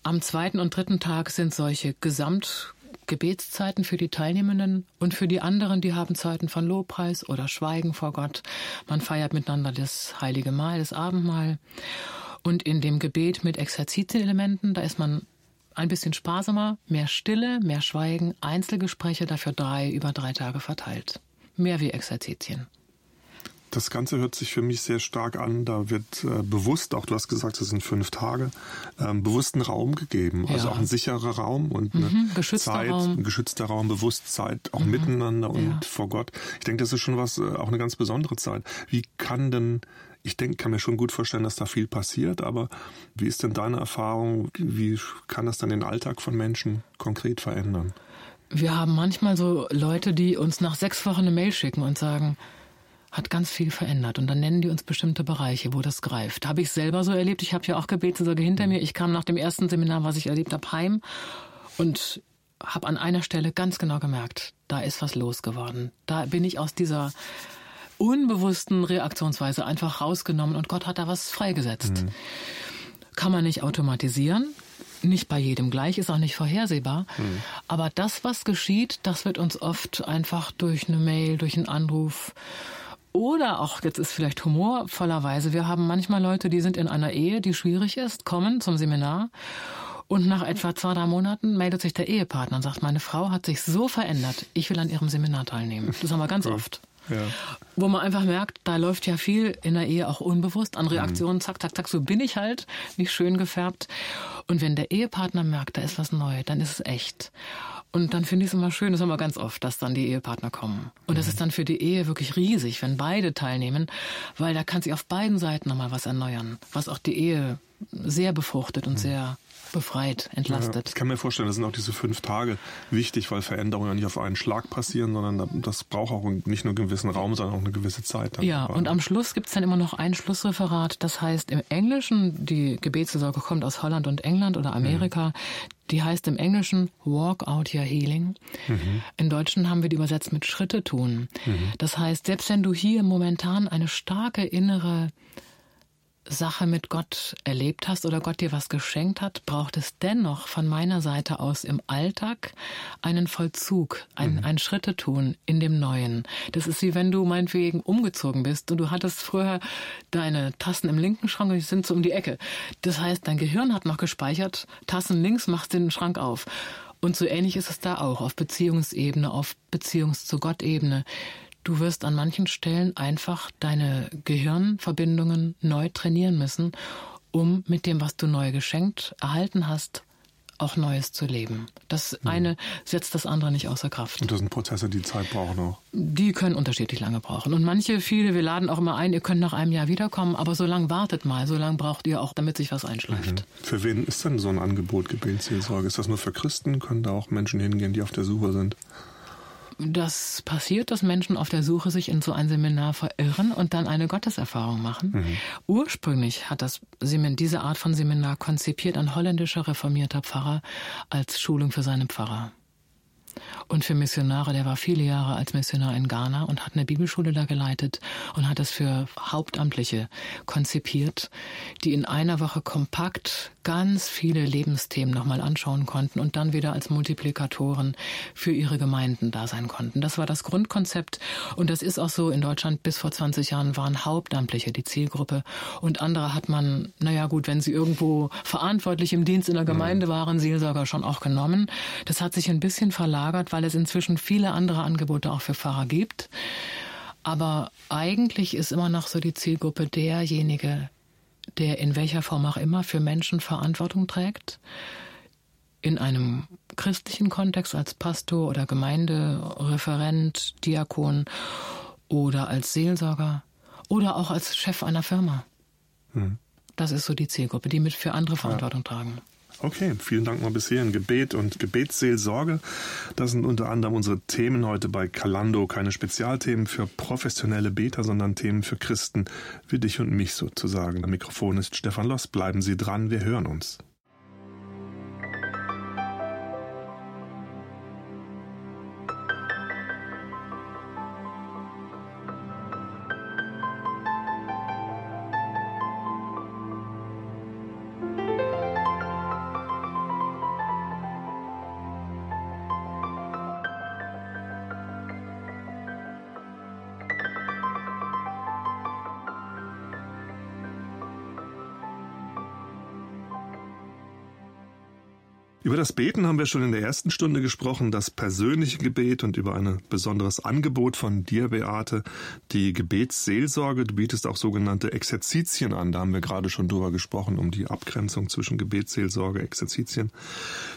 Speaker 2: Am zweiten und dritten Tag sind solche Gesamtgebetszeiten für die Teilnehmenden und für die anderen, die haben Zeiten von Lobpreis oder Schweigen vor Gott. Man feiert miteinander das heilige Mahl, das Abendmahl. Und in dem Gebet mit Exerzitienelementen, da ist man ein bisschen sparsamer, mehr Stille, mehr Schweigen, Einzelgespräche, dafür drei über drei Tage verteilt. Mehr wie Exerzitien.
Speaker 1: Das Ganze hört sich für mich sehr stark an. Da wird äh, bewusst, auch du hast gesagt, es sind fünf Tage, ähm, bewussten Raum gegeben. Also auch ein sicherer Raum und eine mhm, geschützter Zeit, Raum. ein geschützter Raum, Bewusstsein, auch mhm. miteinander und ja. vor Gott. Ich denke, das ist schon was, äh, auch eine ganz besondere Zeit. Wie kann denn ich denke, kann mir schon gut vorstellen, dass da viel passiert, aber wie ist denn deine Erfahrung? Wie kann das dann den Alltag von Menschen konkret verändern?
Speaker 2: Wir haben manchmal so Leute, die uns nach sechs Wochen eine Mail schicken und sagen, hat ganz viel verändert. Und dann nennen die uns bestimmte Bereiche, wo das greift. Habe ich selber so erlebt. Ich habe ja auch Gebetssorge hinter mir. Ich kam nach dem ersten Seminar, was ich erlebt habe, heim und habe an einer Stelle ganz genau gemerkt, da ist was los geworden. Da bin ich aus dieser unbewussten Reaktionsweise einfach rausgenommen und Gott hat da was freigesetzt. Mhm. Kann man nicht automatisieren, nicht bei jedem gleich, ist auch nicht vorhersehbar. Mhm. Aber das, was geschieht, das wird uns oft einfach durch eine Mail, durch einen Anruf oder auch, jetzt ist vielleicht humorvollerweise, wir haben manchmal Leute, die sind in einer Ehe, die schwierig ist, kommen zum Seminar und nach etwa zwei, drei Monaten meldet sich der Ehepartner und sagt, meine Frau hat sich so verändert, ich will an ihrem Seminar teilnehmen. Das haben wir ganz oft. Ja. Wo man einfach merkt, da läuft ja viel in der Ehe auch unbewusst an Reaktionen, zack, zack, zack, so bin ich halt, nicht schön gefärbt. Und wenn der Ehepartner merkt, da ist was neu, dann ist es echt. Und dann finde ich es immer schön, das haben wir ganz oft, dass dann die Ehepartner kommen. Und das mhm. ist dann für die Ehe wirklich riesig, wenn beide teilnehmen, weil da kann sich auf beiden Seiten nochmal was erneuern, was auch die Ehe sehr befruchtet und mhm. sehr befreit, entlastet. Ja,
Speaker 1: ich kann mir vorstellen, das sind auch diese fünf Tage wichtig, weil Veränderungen ja nicht auf einen Schlag passieren, sondern das braucht auch nicht nur einen gewissen Raum, sondern auch eine gewisse Zeit.
Speaker 2: Ja, und am Schluss gibt es dann immer noch ein Schlussreferat. Das heißt im Englischen, die Gebetssorge kommt aus Holland und England oder Amerika, mhm. Die heißt im Englischen Walk Out Your Healing. Mhm. Im Deutschen haben wir die übersetzt mit Schritte tun. Mhm. Das heißt, selbst wenn du hier momentan eine starke innere Sache mit Gott erlebt hast oder Gott dir was geschenkt hat, braucht es dennoch von meiner Seite aus im Alltag einen Vollzug, ein, mhm. ein Schritte tun in dem Neuen. Das ist wie wenn du meinetwegen umgezogen bist und du hattest früher deine Tassen im linken Schrank und die sind so um die Ecke. Das heißt, dein Gehirn hat noch gespeichert, Tassen links, machst den Schrank auf. Und so ähnlich ist es da auch, auf Beziehungsebene, auf Beziehungs zu Gott-Ebene du wirst an manchen Stellen einfach deine Gehirnverbindungen neu trainieren müssen, um mit dem, was du neu geschenkt erhalten hast, auch Neues zu leben. Das mhm. eine setzt das andere nicht außer Kraft.
Speaker 1: Und das sind Prozesse, die Zeit brauchen auch.
Speaker 2: Die können unterschiedlich lange brauchen. Und manche, viele, wir laden auch immer ein, ihr könnt nach einem Jahr wiederkommen, aber so lange wartet mal, so lange braucht ihr auch, damit sich was einschleift.
Speaker 1: Mhm. Für wen ist denn so ein Angebot Gebetsseelsorge? Ist das nur für Christen? Können da auch Menschen hingehen, die auf der Suche sind?
Speaker 2: Das passiert, dass Menschen auf der Suche sich in so ein Seminar verirren und dann eine Gotteserfahrung machen. Mhm. Ursprünglich hat das Seminar, diese Art von Seminar konzipiert ein holländischer reformierter Pfarrer als Schulung für seine Pfarrer. Und für Missionare, der war viele Jahre als Missionar in Ghana und hat eine Bibelschule da geleitet und hat es für Hauptamtliche konzipiert, die in einer Woche kompakt ganz viele Lebensthemen nochmal anschauen konnten und dann wieder als Multiplikatoren für ihre Gemeinden da sein konnten. Das war das Grundkonzept und das ist auch so in Deutschland bis vor 20 Jahren waren Hauptamtliche die Zielgruppe und andere hat man, naja gut, wenn sie irgendwo verantwortlich im Dienst in der Gemeinde waren, Seelsorger schon auch genommen. Das hat sich ein bisschen verlagert, weil es inzwischen viele andere Angebote auch für Pfarrer gibt. Aber eigentlich ist immer noch so die Zielgruppe derjenige, der in welcher Form auch immer für Menschen Verantwortung trägt, in einem christlichen Kontext als Pastor oder Gemeindereferent, Diakon oder als Seelsorger oder auch als Chef einer Firma. Hm. Das ist so die Zielgruppe, die mit für andere Verantwortung ja. tragen.
Speaker 1: Okay, vielen Dank mal bisher. Gebet und Gebetsseelsorge. Das sind unter anderem unsere Themen heute bei Kalando. Keine Spezialthemen für professionelle Beter, sondern Themen für Christen wie dich und mich sozusagen. Am Mikrofon ist Stefan Loss. Bleiben Sie dran, wir hören uns. Das Beten haben wir schon in der ersten Stunde gesprochen, das persönliche Gebet und über ein besonderes Angebot von dir, Beate, die Gebetsseelsorge. Du bietest auch sogenannte Exerzitien an. Da haben wir gerade schon drüber gesprochen, um die Abgrenzung zwischen Gebetsseelsorge, Exerzitien.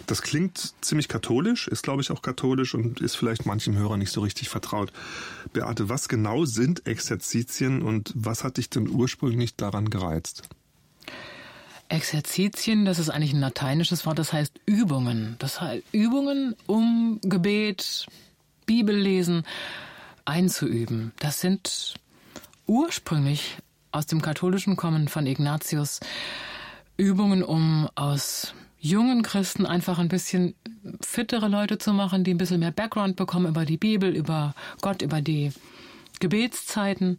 Speaker 1: Das klingt ziemlich katholisch, ist glaube ich auch katholisch und ist vielleicht manchem Hörer nicht so richtig vertraut. Beate, was genau sind Exerzitien und was hat dich denn ursprünglich daran gereizt?
Speaker 2: Exerzitien, das ist eigentlich ein lateinisches Wort, das heißt Übungen. Das heißt Übungen, um Gebet, Bibellesen einzuüben. Das sind ursprünglich aus dem katholischen Kommen von Ignatius Übungen, um aus jungen Christen einfach ein bisschen fittere Leute zu machen, die ein bisschen mehr Background bekommen über die Bibel, über Gott, über die Gebetszeiten.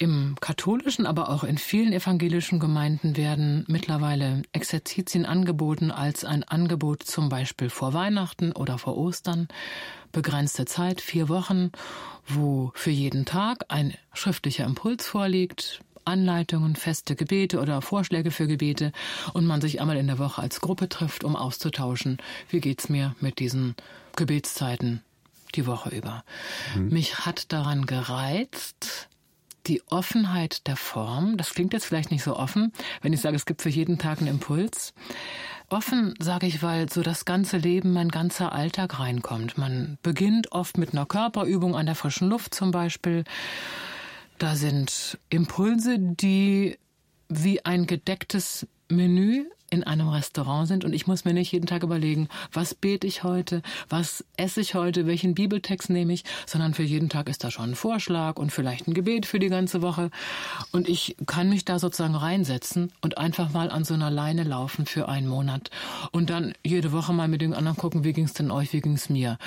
Speaker 2: Im katholischen, aber auch in vielen evangelischen Gemeinden werden mittlerweile Exerzitien angeboten als ein Angebot zum Beispiel vor Weihnachten oder vor Ostern. Begrenzte Zeit, vier Wochen, wo für jeden Tag ein schriftlicher Impuls vorliegt, Anleitungen, feste Gebete oder Vorschläge für Gebete und man sich einmal in der Woche als Gruppe trifft, um auszutauschen, wie geht's mir mit diesen Gebetszeiten die Woche über. Mhm. Mich hat daran gereizt, die Offenheit der Form. Das klingt jetzt vielleicht nicht so offen, wenn ich sage, es gibt für jeden Tag einen Impuls. Offen sage ich, weil so das ganze Leben, mein ganzer Alltag reinkommt. Man beginnt oft mit einer Körperübung an der frischen Luft zum Beispiel. Da sind Impulse, die wie ein gedecktes Menü in einem Restaurant sind und ich muss mir nicht jeden Tag überlegen, was bete ich heute, was esse ich heute, welchen Bibeltext nehme ich, sondern für jeden Tag ist da schon ein Vorschlag und vielleicht ein Gebet für die ganze Woche und ich kann mich da sozusagen reinsetzen und einfach mal an so einer Leine laufen für einen Monat und dann jede Woche mal mit den anderen gucken, wie ging's denn euch, wie ging's mir.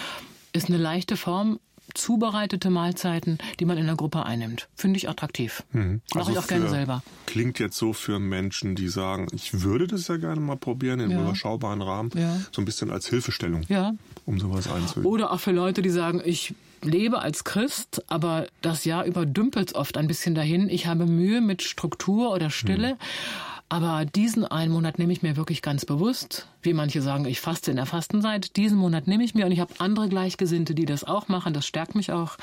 Speaker 2: Ist eine leichte Form, zubereitete Mahlzeiten, die man in der Gruppe einnimmt. Finde ich attraktiv. Mhm. Mache also ich auch gerne selber.
Speaker 1: Klingt jetzt so für Menschen, die sagen, ich würde das ja gerne mal probieren in einem überschaubaren Rahmen. Ja. So ein bisschen als Hilfestellung,
Speaker 2: ja.
Speaker 1: um sowas einzuüben.
Speaker 2: Oder auch für Leute, die sagen, ich lebe als Christ, aber das Jahr über dümpelt oft ein bisschen dahin. Ich habe Mühe mit Struktur oder Stille. Mhm. Aber diesen einen Monat nehme ich mir wirklich ganz bewusst. Wie manche sagen, ich faste in der Fastenzeit. Diesen Monat nehme ich mir und ich habe andere Gleichgesinnte, die das auch machen. Das stärkt mich auch.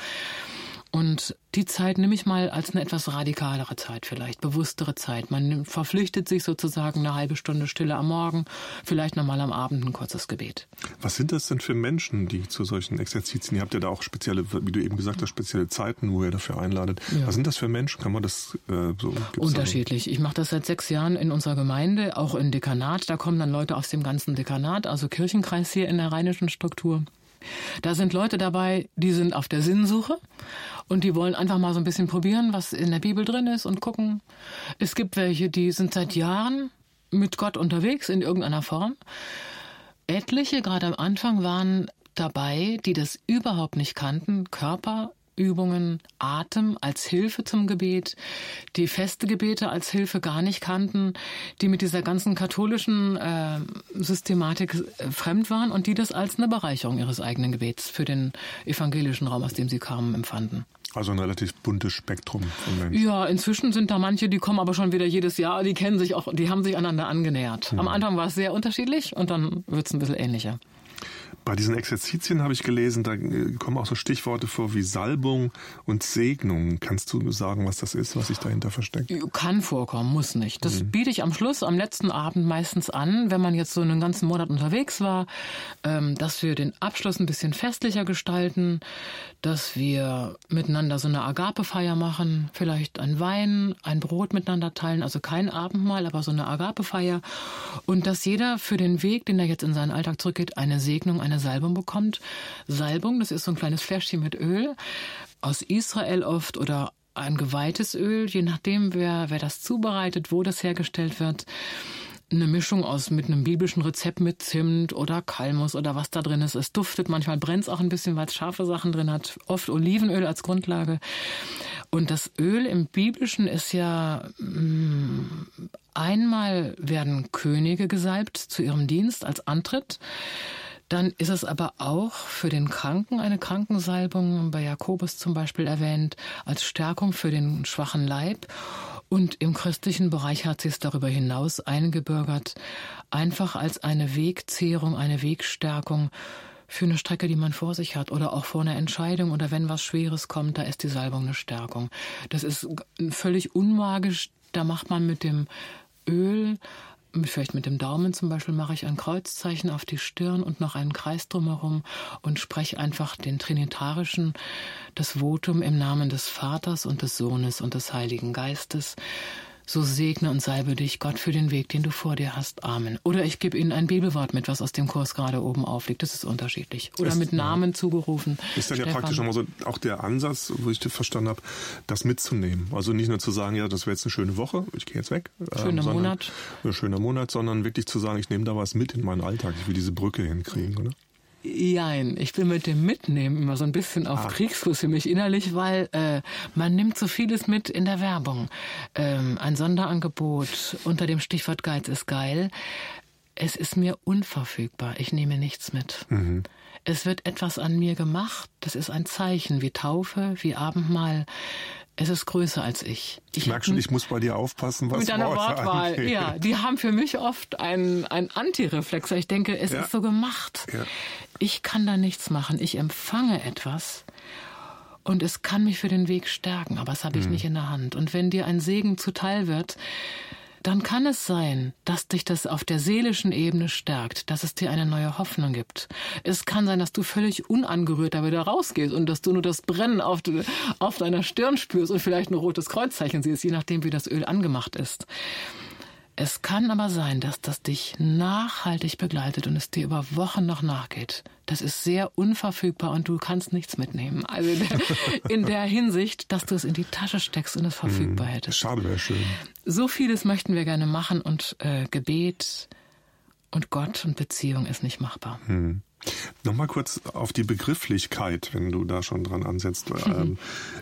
Speaker 2: Und die Zeit nehme ich mal als eine etwas radikalere Zeit vielleicht, bewusstere Zeit. Man verpflichtet sich sozusagen eine halbe Stunde Stille am Morgen, vielleicht nochmal am Abend ein kurzes Gebet.
Speaker 1: Was sind das denn für Menschen, die zu solchen Exerzitien, ihr habt ja da auch spezielle, wie du eben gesagt hast, spezielle Zeiten, wo ihr dafür einladet. Ja. Was sind das für Menschen? Kann man das äh, so?
Speaker 2: Unterschiedlich. Ich mache das seit sechs Jahren in unserer Gemeinde, auch im Dekanat. Da kommen dann Leute aus dem ganzen Dekanat, also Kirchenkreis hier in der rheinischen Struktur. Da sind Leute dabei, die sind auf der Sinnsuche und die wollen einfach mal so ein bisschen probieren, was in der Bibel drin ist und gucken. Es gibt welche, die sind seit Jahren mit Gott unterwegs in irgendeiner Form. Etliche, gerade am Anfang, waren dabei, die das überhaupt nicht kannten, Körper Übungen, Atem als Hilfe zum Gebet, die feste Gebete als Hilfe gar nicht kannten, die mit dieser ganzen katholischen äh, Systematik äh, fremd waren und die das als eine Bereicherung ihres eigenen Gebets für den evangelischen Raum, aus dem sie kamen, empfanden.
Speaker 1: Also ein relativ buntes Spektrum von Menschen.
Speaker 2: Ja, inzwischen sind da manche, die kommen aber schon wieder jedes Jahr, die kennen sich auch, die haben sich einander angenähert. Am Anfang war es sehr unterschiedlich und dann wird es ein bisschen ähnlicher.
Speaker 1: Bei diesen Exerzitien habe ich gelesen, da äh, kommen auch so Stichworte vor wie Salbung und Segnung. Kannst du sagen, was das ist, was sich dahinter versteckt?
Speaker 2: Kann vorkommen, muss nicht. Das mhm. biete ich am Schluss, am letzten Abend meistens an, wenn man jetzt so einen ganzen Monat unterwegs war, ähm, dass wir den Abschluss ein bisschen festlicher gestalten, dass wir miteinander so eine Agapefeier machen, vielleicht ein Wein, ein Brot miteinander teilen, also kein Abendmahl, aber so eine Agapefeier und dass jeder für den Weg, den er jetzt in seinen Alltag zurückgeht, eine Segnung, eine Salbung bekommt. Salbung, das ist so ein kleines Fläschchen mit Öl, aus Israel oft oder ein geweihtes Öl, je nachdem, wer, wer das zubereitet, wo das hergestellt wird. Eine Mischung aus mit einem biblischen Rezept mit Zimt oder Kalmus oder was da drin ist. Es duftet, manchmal brennt es auch ein bisschen, weil es scharfe Sachen drin hat. Oft Olivenöl als Grundlage. Und das Öl im Biblischen ist ja mm, einmal werden Könige gesalbt zu ihrem Dienst als Antritt. Dann ist es aber auch für den Kranken eine Krankensalbung, bei Jakobus zum Beispiel erwähnt, als Stärkung für den schwachen Leib. Und im christlichen Bereich hat sie es darüber hinaus eingebürgert, einfach als eine Wegzehrung, eine Wegstärkung für eine Strecke, die man vor sich hat oder auch vor einer Entscheidung oder wenn was Schweres kommt, da ist die Salbung eine Stärkung. Das ist völlig unmagisch. Da macht man mit dem Öl vielleicht mit dem Daumen zum Beispiel mache ich ein Kreuzzeichen auf die Stirn und noch einen Kreis drumherum und spreche einfach den Trinitarischen, das Votum im Namen des Vaters und des Sohnes und des Heiligen Geistes so segne und salbe dich, Gott, für den Weg, den du vor dir hast. Amen. Oder ich gebe Ihnen ein Bibelwort mit, was aus dem Kurs gerade oben aufliegt. Das ist unterschiedlich. Oder ist, mit Namen ja. zugerufen.
Speaker 1: Ist dann Stefan. ja praktisch nochmal so auch der Ansatz, wo ich das verstanden habe, das mitzunehmen. Also nicht nur zu sagen, ja, das wäre jetzt eine schöne Woche, ich gehe jetzt weg.
Speaker 2: Schöner ähm, Monat.
Speaker 1: Ein schöner Monat, sondern wirklich zu sagen, ich nehme da was mit in meinen Alltag. Ich will diese Brücke hinkriegen, oder?
Speaker 2: Jein, ich bin mit dem Mitnehmen immer so ein bisschen auf ah. Kriegsfuß für mich innerlich, weil äh, man nimmt so vieles mit in der Werbung. Ähm, ein Sonderangebot unter dem Stichwort Geiz ist geil. Es ist mir unverfügbar. Ich nehme nichts mit. Mhm. Es wird etwas an mir gemacht. Das ist ein Zeichen wie Taufe, wie Abendmahl. Es ist größer als ich.
Speaker 1: Ich, ich merke schon, ich muss bei dir aufpassen, was
Speaker 2: Mit deiner Wortwahl, angeht. ja. Die haben für mich oft einen, Antireflex. Ich denke, es ja. ist so gemacht. Ja. Ich kann da nichts machen. Ich empfange etwas und es kann mich für den Weg stärken, aber das habe ich mhm. nicht in der Hand. Und wenn dir ein Segen zuteil wird, dann kann es sein, dass dich das auf der seelischen Ebene stärkt, dass es dir eine neue Hoffnung gibt. Es kann sein, dass du völlig unangerührt da wieder rausgehst und dass du nur das Brennen auf, auf deiner Stirn spürst und vielleicht ein rotes Kreuzzeichen siehst, je nachdem, wie das Öl angemacht ist. Es kann aber sein, dass das dich nachhaltig begleitet und es dir über Wochen noch nachgeht. Das ist sehr unverfügbar und du kannst nichts mitnehmen. Also in der Hinsicht, dass du es in die Tasche steckst und es verfügbar hm, hättest.
Speaker 1: Schade wäre schön.
Speaker 2: So vieles möchten wir gerne machen und äh, Gebet und Gott und Beziehung ist nicht machbar. Hm.
Speaker 1: Nochmal kurz auf die Begrifflichkeit, wenn du da schon dran ansetzt. Ähm,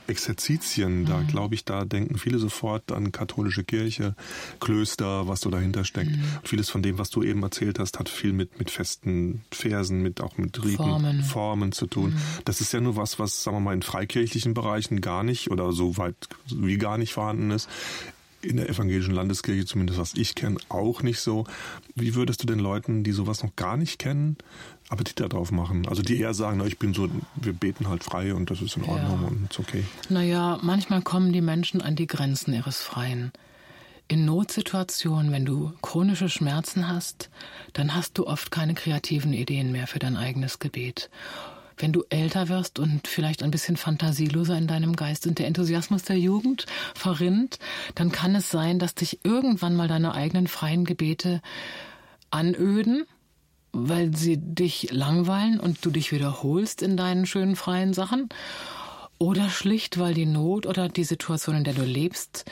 Speaker 1: Exerzitien, da mhm. glaube ich, da denken viele sofort an katholische Kirche, Klöster, was so dahinter steckt. Mhm. Und vieles von dem, was du eben erzählt hast, hat viel mit, mit festen Versen, mit auch mit Riten, Formen, Formen zu tun. Mhm. Das ist ja nur was, was, sagen wir mal, in freikirchlichen Bereichen gar nicht oder so weit wie gar nicht vorhanden ist in der evangelischen Landeskirche, zumindest was ich kenne, auch nicht so. Wie würdest du den Leuten, die sowas noch gar nicht kennen, Appetit darauf machen? Also die eher sagen, na, ich bin so, wir beten halt frei und das ist in Ordnung ja. und ist okay.
Speaker 2: Naja, manchmal kommen die Menschen an die Grenzen ihres Freien. In Notsituationen, wenn du chronische Schmerzen hast, dann hast du oft keine kreativen Ideen mehr für dein eigenes Gebet. Wenn du älter wirst und vielleicht ein bisschen fantasieloser in deinem Geist und der Enthusiasmus der Jugend verrinnt, dann kann es sein, dass dich irgendwann mal deine eigenen freien Gebete anöden, weil sie dich langweilen und du dich wiederholst in deinen schönen freien Sachen. Oder schlicht, weil die Not oder die Situation, in der du lebst,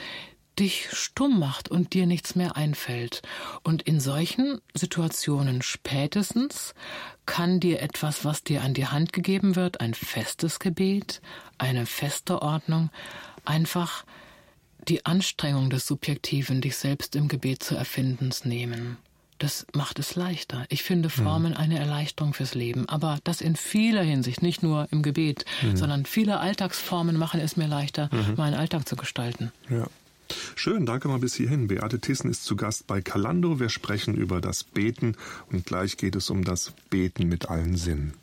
Speaker 2: dich stumm macht und dir nichts mehr einfällt. Und in solchen Situationen spätestens kann dir etwas, was dir an die Hand gegeben wird, ein festes Gebet, eine feste Ordnung, einfach die Anstrengung des Subjektiven, dich selbst im Gebet zu erfinden, nehmen. Das macht es leichter. Ich finde mhm. Formen mhm. eine Erleichterung fürs Leben. Aber das in vieler Hinsicht, nicht nur im Gebet, mhm. sondern viele Alltagsformen machen es mir leichter, mhm. meinen Alltag zu gestalten.
Speaker 1: Ja. Schön, danke mal bis hierhin. Beate Thyssen ist zu Gast bei Kalando. Wir sprechen über das Beten und gleich geht es um das Beten mit allen Sinnen.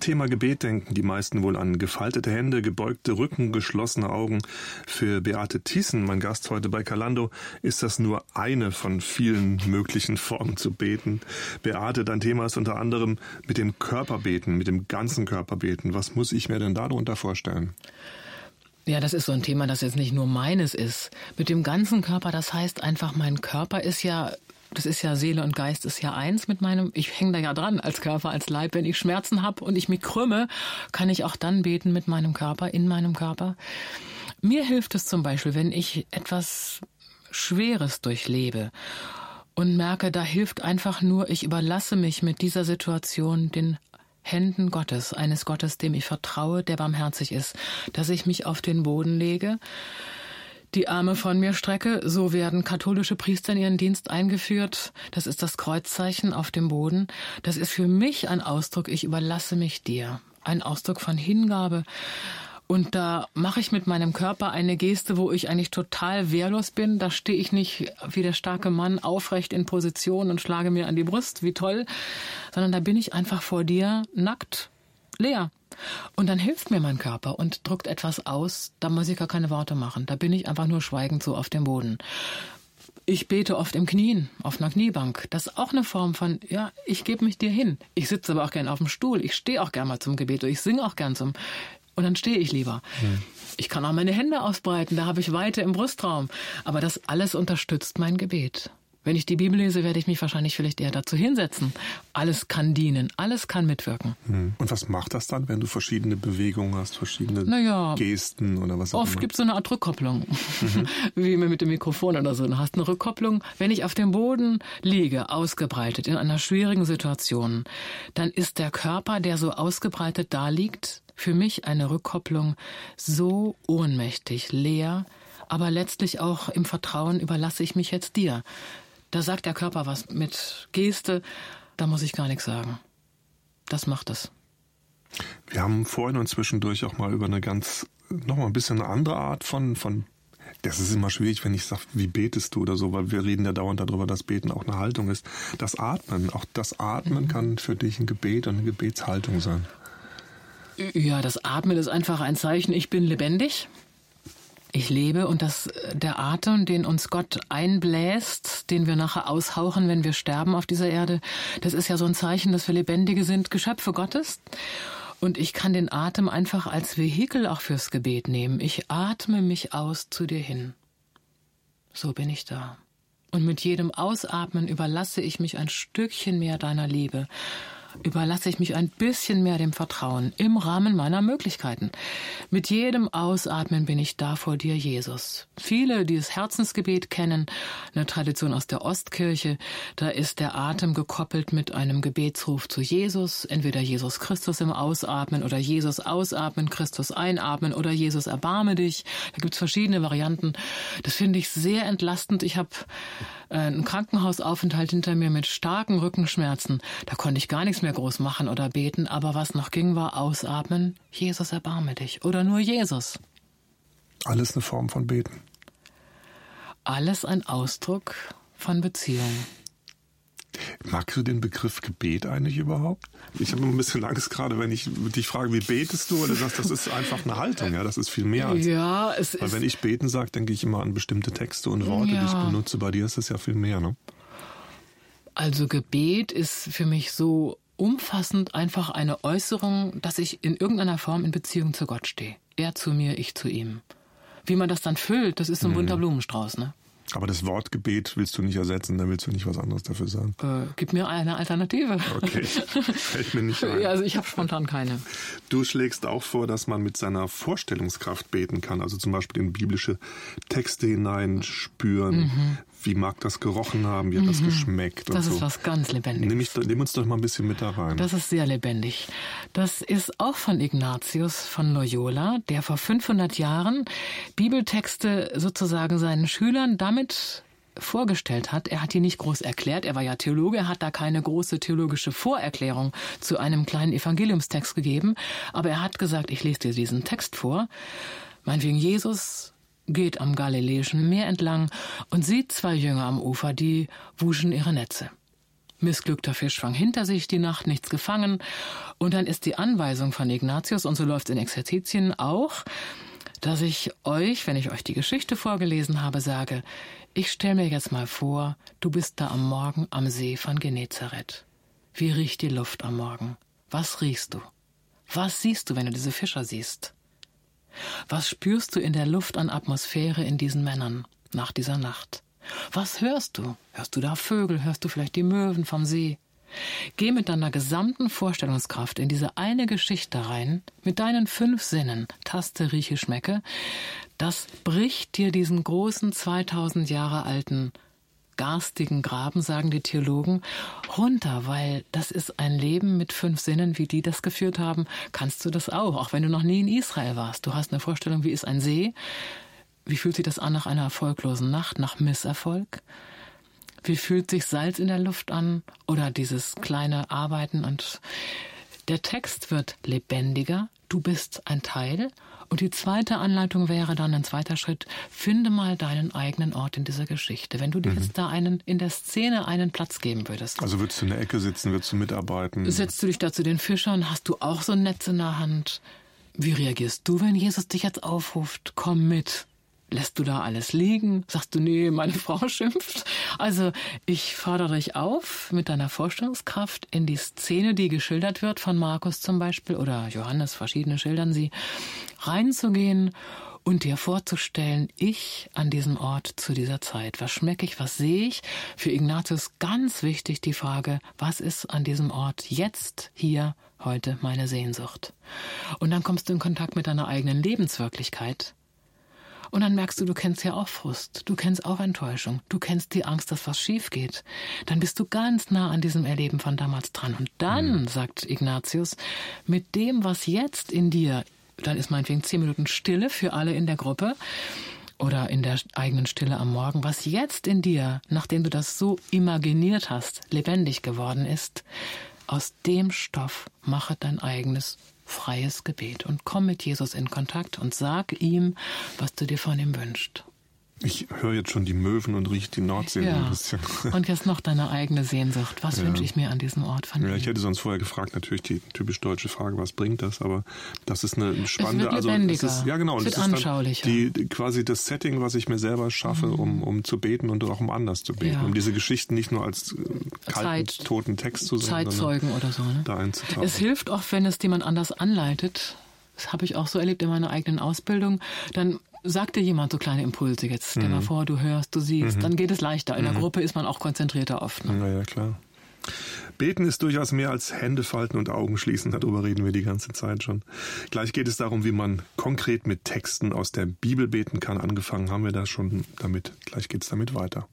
Speaker 1: Thema Gebet denken die meisten wohl an gefaltete Hände, gebeugte Rücken, geschlossene Augen. Für Beate Thiessen, mein Gast heute bei Calando, ist das nur eine von vielen möglichen Formen zu beten. Beate, dein Thema ist unter anderem mit dem Körperbeten, mit dem ganzen Körperbeten. Was muss ich mir denn darunter vorstellen?
Speaker 2: Ja, das ist so ein Thema, das jetzt nicht nur meines ist. Mit dem ganzen Körper, das heißt einfach, mein Körper ist ja das ist ja Seele und Geist ist ja eins mit meinem, ich hänge da ja dran als Körper, als Leib. Wenn ich Schmerzen habe und ich mich krümme, kann ich auch dann beten mit meinem Körper, in meinem Körper. Mir hilft es zum Beispiel, wenn ich etwas Schweres durchlebe und merke, da hilft einfach nur, ich überlasse mich mit dieser Situation den Händen Gottes, eines Gottes, dem ich vertraue, der barmherzig ist, dass ich mich auf den Boden lege, die Arme von mir strecke. So werden katholische Priester in ihren Dienst eingeführt. Das ist das Kreuzzeichen auf dem Boden. Das ist für mich ein Ausdruck, ich überlasse mich dir. Ein Ausdruck von Hingabe. Und da mache ich mit meinem Körper eine Geste, wo ich eigentlich total wehrlos bin. Da stehe ich nicht wie der starke Mann aufrecht in Position und schlage mir an die Brust, wie toll, sondern da bin ich einfach vor dir nackt, leer. Und dann hilft mir mein Körper und drückt etwas aus, da muss ich gar keine Worte machen. Da bin ich einfach nur schweigend so auf dem Boden. Ich bete oft im Knien, auf einer Kniebank. Das ist auch eine Form von, ja, ich gebe mich dir hin. Ich sitze aber auch gern auf dem Stuhl. Ich stehe auch gern mal zum Gebet oder ich singe auch gern zum. Und dann stehe ich lieber. Hm. Ich kann auch meine Hände ausbreiten, da habe ich Weite im Brustraum. Aber das alles unterstützt mein Gebet. Wenn ich die Bibel lese, werde ich mich wahrscheinlich vielleicht eher dazu hinsetzen. Alles kann dienen, alles kann mitwirken.
Speaker 1: Hm. Und was macht das dann, wenn du verschiedene Bewegungen hast, verschiedene naja, Gesten oder was
Speaker 2: auch
Speaker 1: immer?
Speaker 2: Oft gibt es so eine Art Rückkopplung, mhm. wie mit dem Mikrofon oder so. Du hast eine Rückkopplung. Wenn ich auf dem Boden liege, ausgebreitet, in einer schwierigen Situation, dann ist der Körper, der so ausgebreitet da liegt, für mich eine Rückkopplung so ohnmächtig, leer, aber letztlich auch im Vertrauen überlasse ich mich jetzt dir. Da sagt der Körper was mit Geste, da muss ich gar nichts sagen. Das macht es.
Speaker 1: Wir haben vorhin und zwischendurch auch mal über eine ganz, nochmal ein bisschen eine andere Art von, von das ist immer schwierig, wenn ich sage, wie betest du oder so, weil wir reden ja dauernd darüber, dass Beten auch eine Haltung ist. Das Atmen, auch das Atmen mhm. kann für dich ein Gebet und eine Gebetshaltung sein.
Speaker 2: Ja, das Atmen ist einfach ein Zeichen, ich bin lebendig ich lebe und dass der Atem, den uns Gott einbläst, den wir nachher aushauchen, wenn wir sterben auf dieser Erde, das ist ja so ein Zeichen, dass wir Lebendige sind, Geschöpfe Gottes. Und ich kann den Atem einfach als Vehikel auch fürs Gebet nehmen. Ich atme mich aus zu dir hin. So bin ich da. Und mit jedem Ausatmen überlasse ich mich ein Stückchen mehr deiner Liebe. Überlasse ich mich ein bisschen mehr dem Vertrauen im Rahmen meiner Möglichkeiten. Mit jedem Ausatmen bin ich da vor dir, Jesus. Viele, die das Herzensgebet kennen, eine Tradition aus der Ostkirche, da ist der Atem gekoppelt mit einem Gebetsruf zu Jesus, entweder Jesus Christus im Ausatmen oder Jesus ausatmen, Christus einatmen oder Jesus erbarme dich. Da gibt's verschiedene Varianten. Das finde ich sehr entlastend. Ich habe äh, einen Krankenhausaufenthalt hinter mir mit starken Rückenschmerzen. Da konnte ich gar nichts mehr groß machen oder beten, aber was noch ging, war ausatmen. Jesus, erbarme dich. Oder nur Jesus.
Speaker 1: Alles eine Form von Beten.
Speaker 2: Alles ein Ausdruck von Beziehung.
Speaker 1: Magst du den Begriff Gebet eigentlich überhaupt? Ich habe ein bisschen Angst gerade, wenn ich dich frage, wie betest du, oder sagst, das ist einfach eine Haltung, ja, das ist viel mehr als.
Speaker 2: Ja, es
Speaker 1: Weil
Speaker 2: ist.
Speaker 1: wenn ich beten sage, denke ich immer an bestimmte Texte und Worte, die ich
Speaker 2: Ja.
Speaker 1: benutze. Bei dir ist es ja viel mehr, ne?
Speaker 2: Also Gebet ist für mich so umfassend einfach eine Äußerung, dass ich in irgendeiner Form in Beziehung zu Gott stehe. Er zu mir, ich zu ihm. Wie man das dann füllt, das ist so ein bunter Blumenstrauß, ne?
Speaker 1: Aber das Wort Gebet willst du nicht ersetzen, dann willst du nicht was anderes dafür sagen.
Speaker 2: Äh, gib mir eine Alternative.
Speaker 1: Okay, fällt mir nicht ein.
Speaker 2: Ja, also ich habe spontan keine.
Speaker 1: Du schlägst auch vor, dass man mit seiner Vorstellungskraft beten kann, also zum Beispiel in biblische Texte hineinspüren. Wie mag das gerochen haben, wie hat das geschmeckt und
Speaker 2: Das
Speaker 1: so.
Speaker 2: ist was ganz Lebendiges.
Speaker 1: Nimm, nimm uns doch mal ein bisschen mit da rein.
Speaker 2: Das ist sehr lebendig. Das ist auch von Ignatius von Loyola, der vor 500 Jahren Bibeltexte sozusagen seinen Schülern damit vorgestellt hat. Er hat die nicht groß erklärt. Er war ja Theologe. Er hat da keine große theologische Vorerklärung zu einem kleinen Evangeliumstext gegeben. Aber er hat gesagt, ich lese dir diesen Text vor. Meinetwegen Jesus geht am Galiläischen Meer entlang und sieht zwei Jünger am Ufer, die wuschen ihre Netze. Missglückter Fisch fang hinter sich die Nacht, nichts gefangen. Und dann ist die Anweisung von Ignatius, und so läuft in Exerzitien auch, dass ich euch, wenn ich euch die Geschichte vorgelesen habe, sage, ich stelle mir jetzt mal vor, du bist da am Morgen am See von Genezareth. Wie riecht die Luft am Morgen? Was riechst du? Was siehst du, wenn du diese Fischer siehst? Was spürst du in der Luft an Atmosphäre in diesen Männern nach dieser Nacht? Was hörst du? Hörst du da Vögel? Hörst du vielleicht die Möwen vom See? Geh mit deiner gesamten Vorstellungskraft in diese eine Geschichte rein, mit deinen fünf Sinnen, Taste, Rieche, Schmecke. Das bricht dir diesen großen 2000 Jahre alten garstigen Graben, sagen die Theologen, runter, weil das ist ein Leben mit fünf Sinnen, wie die das geführt haben, kannst du das auch, auch wenn du noch nie in Israel warst. Du hast eine Vorstellung, wie ist ein See? Wie fühlt sich das an nach einer erfolglosen Nacht, nach Misserfolg? Wie fühlt sich Salz in der Luft an? Oder dieses kleine Arbeiten und der Text wird lebendiger, du bist ein Teil. Und die zweite Anleitung wäre dann ein zweiter Schritt, finde mal deinen eigenen Ort in dieser Geschichte. Wenn du dir jetzt da einen, in der Szene einen Platz geben würdest.
Speaker 1: also würdest du in der Ecke sitzen, würdest du mitarbeiten?
Speaker 2: Setzt du dich da zu den Fischern? Hast du auch so ein Netz in der Hand? Wie reagierst du, wenn Jesus dich jetzt aufruft? Komm mit. Lässt du da alles liegen? Sagst du, nee, meine Frau schimpft? Also, ich fordere dich auf, mit deiner Vorstellungskraft in die Szene, die geschildert wird, von Markus zum Beispiel oder Johannes, verschiedene schildern sie, reinzugehen und dir vorzustellen, ich an diesem Ort zu dieser Zeit. Was schmecke ich, was sehe ich? Für Ignatius ganz wichtig die Frage, was ist an diesem Ort jetzt, hier, heute meine Sehnsucht? Und dann kommst du in Kontakt mit deiner eigenen Lebenswirklichkeit. Und dann merkst du, du kennst ja auch Frust, du kennst auch Enttäuschung, du kennst die Angst, dass was schief geht. Dann bist du ganz nah an diesem Erleben von damals dran. Und dann, sagt Ignatius, mit dem, was jetzt in dir, dann ist meinetwegen zehn Minuten Stille für alle in der Gruppe oder in der eigenen Stille am Morgen, was jetzt in dir, nachdem du das so imaginiert hast, lebendig geworden ist, aus dem Stoff mache dein eigenes freies Gebet und komm mit Jesus in Kontakt und sag ihm, was du dir von ihm wünschst.
Speaker 1: Ich höre jetzt schon die Möwen und rieche die Nordsee
Speaker 2: Ja.
Speaker 1: ein bisschen.
Speaker 2: Und jetzt noch deine eigene Sehnsucht. Was wünsche ich mir an diesem Ort von
Speaker 1: Ja,
Speaker 2: ihm?
Speaker 1: ich hätte sonst vorher gefragt, natürlich die typisch deutsche Frage, was bringt das? Aber das ist eine spannende,
Speaker 2: wird
Speaker 1: also
Speaker 2: lebendiger.
Speaker 1: es ist, ja genau,
Speaker 2: Es
Speaker 1: und
Speaker 2: wird
Speaker 1: es ist
Speaker 2: anschaulicher. Mhm.
Speaker 1: dann die quasi das Setting, was ich mir selber schaffe, um, um zu beten und auch um anders zu beten,
Speaker 2: Ja.
Speaker 1: um diese Geschichten nicht nur als äh, kalten,
Speaker 2: Zeit-
Speaker 1: toten Text zu sehen,
Speaker 2: Zeitzeugen oder so. Ne?
Speaker 1: da einzutauchen.
Speaker 2: Es hilft auch, wenn es jemand anders anleitet. Das habe ich auch so erlebt in meiner eigenen Ausbildung. Dann sagt dir jemand so kleine Impulse jetzt. Stell
Speaker 1: Mhm.
Speaker 2: mal vor, du hörst, du siehst. Dann geht es leichter. In der Gruppe ist man auch konzentrierter oft. Ne?
Speaker 1: Ja, ja, klar. Beten ist durchaus mehr als Hände falten und Augen schließen, darüber reden wir die ganze Zeit schon. Gleich geht es darum, wie man konkret mit Texten aus der Bibel beten kann. Angefangen haben wir da schon damit. Gleich geht es damit weiter.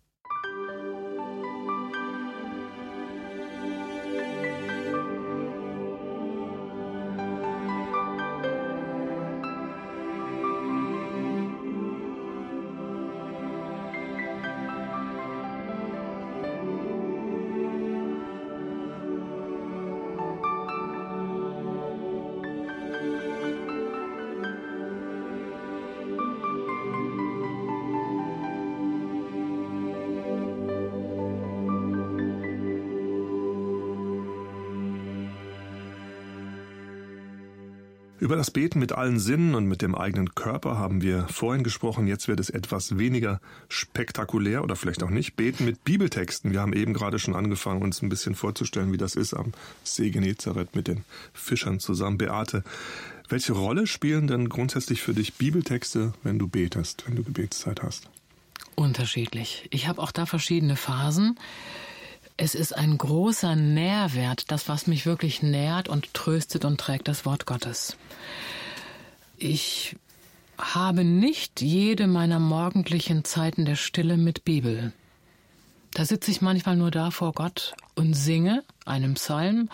Speaker 1: Über das Beten mit allen Sinnen und mit dem eigenen Körper haben wir vorhin gesprochen. Jetzt wird es etwas weniger spektakulär oder vielleicht auch nicht. Beten mit Bibeltexten. Wir haben eben gerade schon angefangen, uns ein bisschen vorzustellen, wie das ist am See Genezareth mit den Fischern zusammen. Beate, welche Rolle spielen denn grundsätzlich für dich Bibeltexte, wenn du betest, wenn du Gebetszeit hast?
Speaker 2: Unterschiedlich. Ich habe auch da verschiedene Phasen. Es ist ein großer Nährwert, das, was mich wirklich nährt und tröstet und trägt, das Wort Gottes. Ich habe nicht jede meiner morgendlichen Zeiten der Stille mit Bibel. Da sitze ich manchmal nur da vor Gott und singe einen Psalm,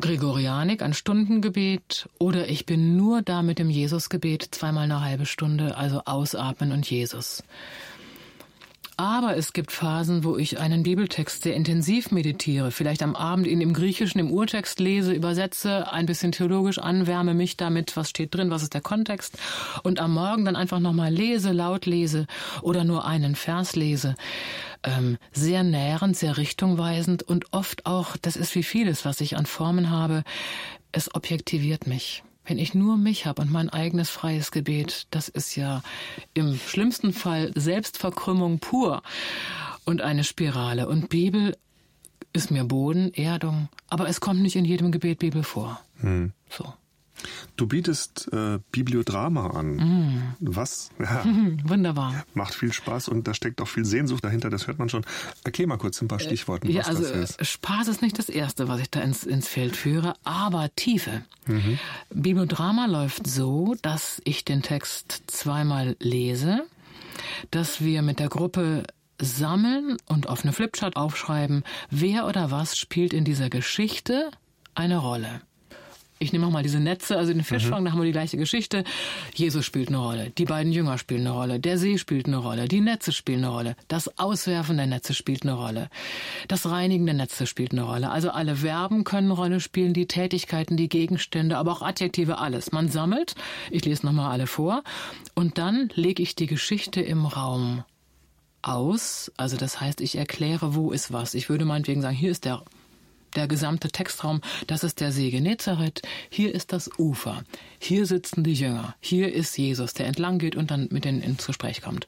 Speaker 2: Gregorianik, ein Stundengebet, oder ich bin nur da mit dem Jesusgebet zweimal eine halbe Stunde, also ausatmen und Jesus. Aber es gibt Phasen, wo ich einen Bibeltext sehr intensiv meditiere, vielleicht am Abend ihn im Griechischen, im Urtext lese, übersetze, ein bisschen theologisch anwärme mich damit, was steht drin, was ist der Kontext, und am Morgen dann einfach nochmal lese, laut lese oder nur einen Vers lese. Ähm, sehr nährend, sehr richtungweisend und oft auch, das ist wie vieles, was ich an Formen habe, es objektiviert mich. Wenn ich nur mich habe und mein eigenes freies Gebet, das ist ja im schlimmsten Fall Selbstverkrümmung pur und eine Spirale. Und Bibel ist mir Boden, Erdung, aber es kommt nicht in jedem Gebet Bibel vor. Hm. So.
Speaker 1: Du bietest äh, Bibliodrama an. Mm. Was?
Speaker 2: Ja, Wunderbar.
Speaker 1: Macht viel Spaß und da steckt auch viel Sehnsucht dahinter, das hört man schon. Erklär mal kurz ein paar äh, Stichworte.
Speaker 2: Ja, also ist. Spaß ist nicht das Erste, was ich da ins, ins Feld führe, aber Tiefe. Mhm. Bibliodrama läuft so, dass ich den Text zweimal lese, dass wir mit der Gruppe sammeln und auf eine Flipchart aufschreiben, wer oder was spielt in dieser Geschichte eine Rolle ich nehme auch mal diese Netze, also den Fischfang, mhm. da haben wir die gleiche Geschichte. Jesus spielt eine Rolle, die beiden Jünger spielen eine Rolle, der See spielt eine Rolle, die Netze spielen eine Rolle, das Auswerfen der Netze spielt eine Rolle, das Reinigen der Netze spielt eine Rolle. Also alle Verben können eine Rolle spielen, die Tätigkeiten, die Gegenstände, aber auch Adjektive, alles. Man sammelt, ich lese nochmal alle vor, und dann lege ich die Geschichte im Raum aus. Also das heißt, ich erkläre, wo ist was. Ich würde meinetwegen sagen, hier ist der der gesamte Textraum, das ist der See Genezareth, hier ist das Ufer, hier sitzen die Jünger, hier ist Jesus, der entlang geht und dann mit denen ins Gespräch kommt.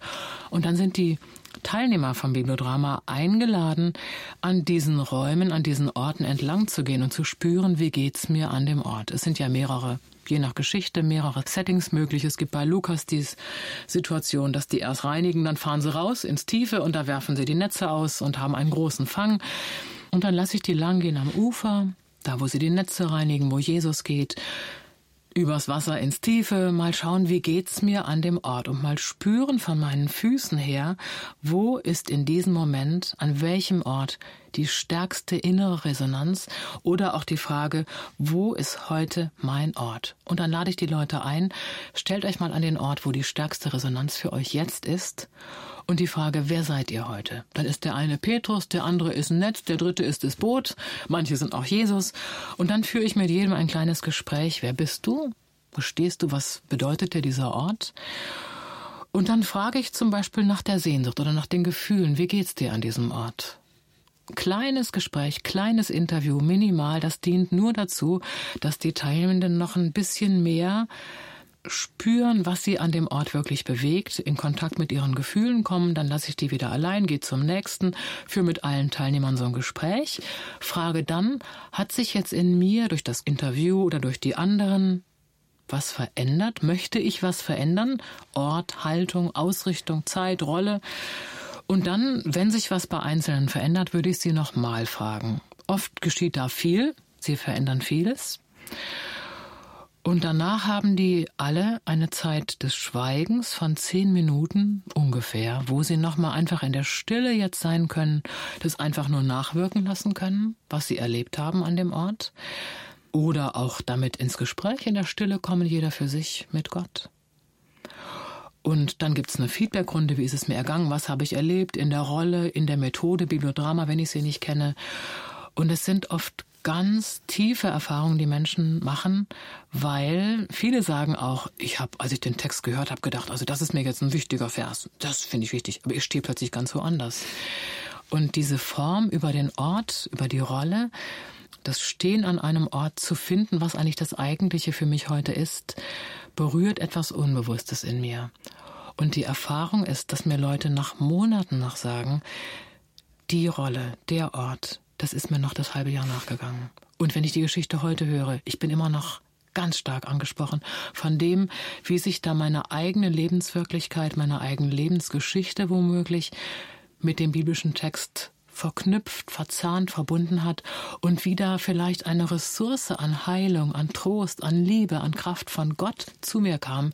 Speaker 2: Und dann sind die Teilnehmer vom Bibliodrama eingeladen, an diesen Räumen, an diesen Orten entlang zu gehen und zu spüren, wie geht's mir an dem Ort. Es sind ja mehrere je nach Geschichte mehrere Settings möglich. Es gibt bei Lukas die Situation, dass die erst reinigen, dann fahren sie raus ins Tiefe und da werfen sie die Netze aus und haben einen großen Fang. Und dann lasse ich die lang gehen am Ufer, da wo sie die Netze reinigen, wo Jesus geht, übers Wasser ins Tiefe, mal schauen, wie geht's mir an dem Ort und mal spüren von meinen Füßen her, wo ist in diesem Moment, an welchem Ort die stärkste innere Resonanz oder auch die Frage, wo ist heute mein Ort? Und dann lade ich die Leute ein, stellt euch mal an den Ort, wo die stärkste Resonanz für euch jetzt ist und die Frage, wer seid ihr heute? Dann ist der eine Petrus, der andere ist ein Netz, der dritte ist das Boot, manche sind auch Jesus. Und dann führe ich mit jedem ein kleines Gespräch. Wer bist du? Wo stehst du? Was bedeutet dir dieser Ort? Und dann frage ich zum Beispiel nach der Sehnsucht oder nach den Gefühlen. Wie geht's dir an diesem Ort? Kleines Gespräch, kleines Interview, minimal, das dient nur dazu, dass die Teilnehmenden noch ein bisschen mehr spüren, was sie an dem Ort wirklich bewegt, in Kontakt mit ihren Gefühlen kommen, dann lasse ich die wieder allein, gehe zum nächsten, führe mit allen Teilnehmern so ein Gespräch, frage dann, hat sich jetzt in mir durch das Interview oder durch die anderen was verändert? Möchte ich was verändern? Ort, Haltung, Ausrichtung, Zeit, Rolle? Und dann, wenn sich was bei Einzelnen verändert, würde ich sie nochmal fragen Oft geschieht da viel, sie verändern vieles. Und danach haben die alle eine Zeit des Schweigens von zehn Minuten ungefähr, wo sie nochmal einfach in der Stille jetzt sein können, das einfach nur nachwirken lassen können, was sie erlebt haben an dem Ort. Oder auch damit ins Gespräch in der Stille kommen, jeder für sich mit Gott. Und dann gibt's eine Feedbackrunde, wie ist es mir ergangen, was habe ich erlebt in der Rolle, in der Methode, Bibliodrama, wenn ich sie nicht kenne. Und es sind oft ganz tiefe Erfahrungen, die Menschen machen, weil viele sagen auch, ich habe, als ich den Text gehört habe, gedacht, also das ist mir jetzt ein wichtiger Vers, das finde ich wichtig, aber ich stehe plötzlich ganz woanders. Und diese Form über den Ort, über die Rolle, das Stehen an einem Ort zu finden, was eigentlich das Eigentliche für mich heute ist, berührt etwas Unbewusstes in mir. Und die Erfahrung ist, dass mir Leute nach Monaten noch sagen, die Rolle, der Ort, das ist mir noch das halbe Jahr nachgegangen. Und wenn ich die Geschichte heute höre, ich bin immer noch ganz stark angesprochen von dem, wie sich da meine eigene Lebenswirklichkeit, meine eigene Lebensgeschichte womöglich mit dem biblischen Text verknüpft, verzahnt, verbunden hat und wieder vielleicht eine Ressource an Heilung, an Trost, an Liebe, an Kraft von Gott zu mir kam,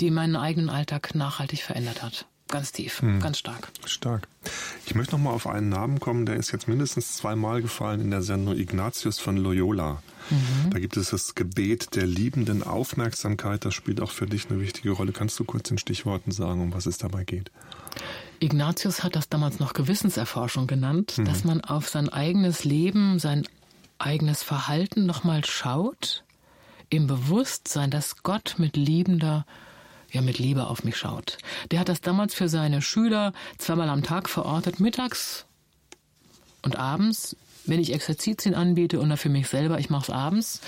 Speaker 2: die meinen eigenen Alltag nachhaltig verändert hat. Ganz tief, hm. ganz stark.
Speaker 1: Stark. Ich möchte noch mal auf einen Namen kommen, der ist jetzt mindestens zweimal gefallen in der Sendung Ignatius von Loyola. Mhm. Da gibt es das Gebet der liebenden Aufmerksamkeit. Das spielt auch für dich eine wichtige Rolle. Kannst du kurz in Stichworten sagen, um was es dabei geht?
Speaker 2: Ignatius hat das damals noch Gewissenserforschung genannt, mhm. dass man auf sein eigenes Leben, sein eigenes Verhalten nochmal schaut, im Bewusstsein, dass Gott mit liebender ja mit Liebe auf mich schaut. Der hat das damals für seine Schüler zweimal am Tag verortet, mittags und abends, wenn ich Exerzitien anbiete oder für mich selber, ich mache es abends.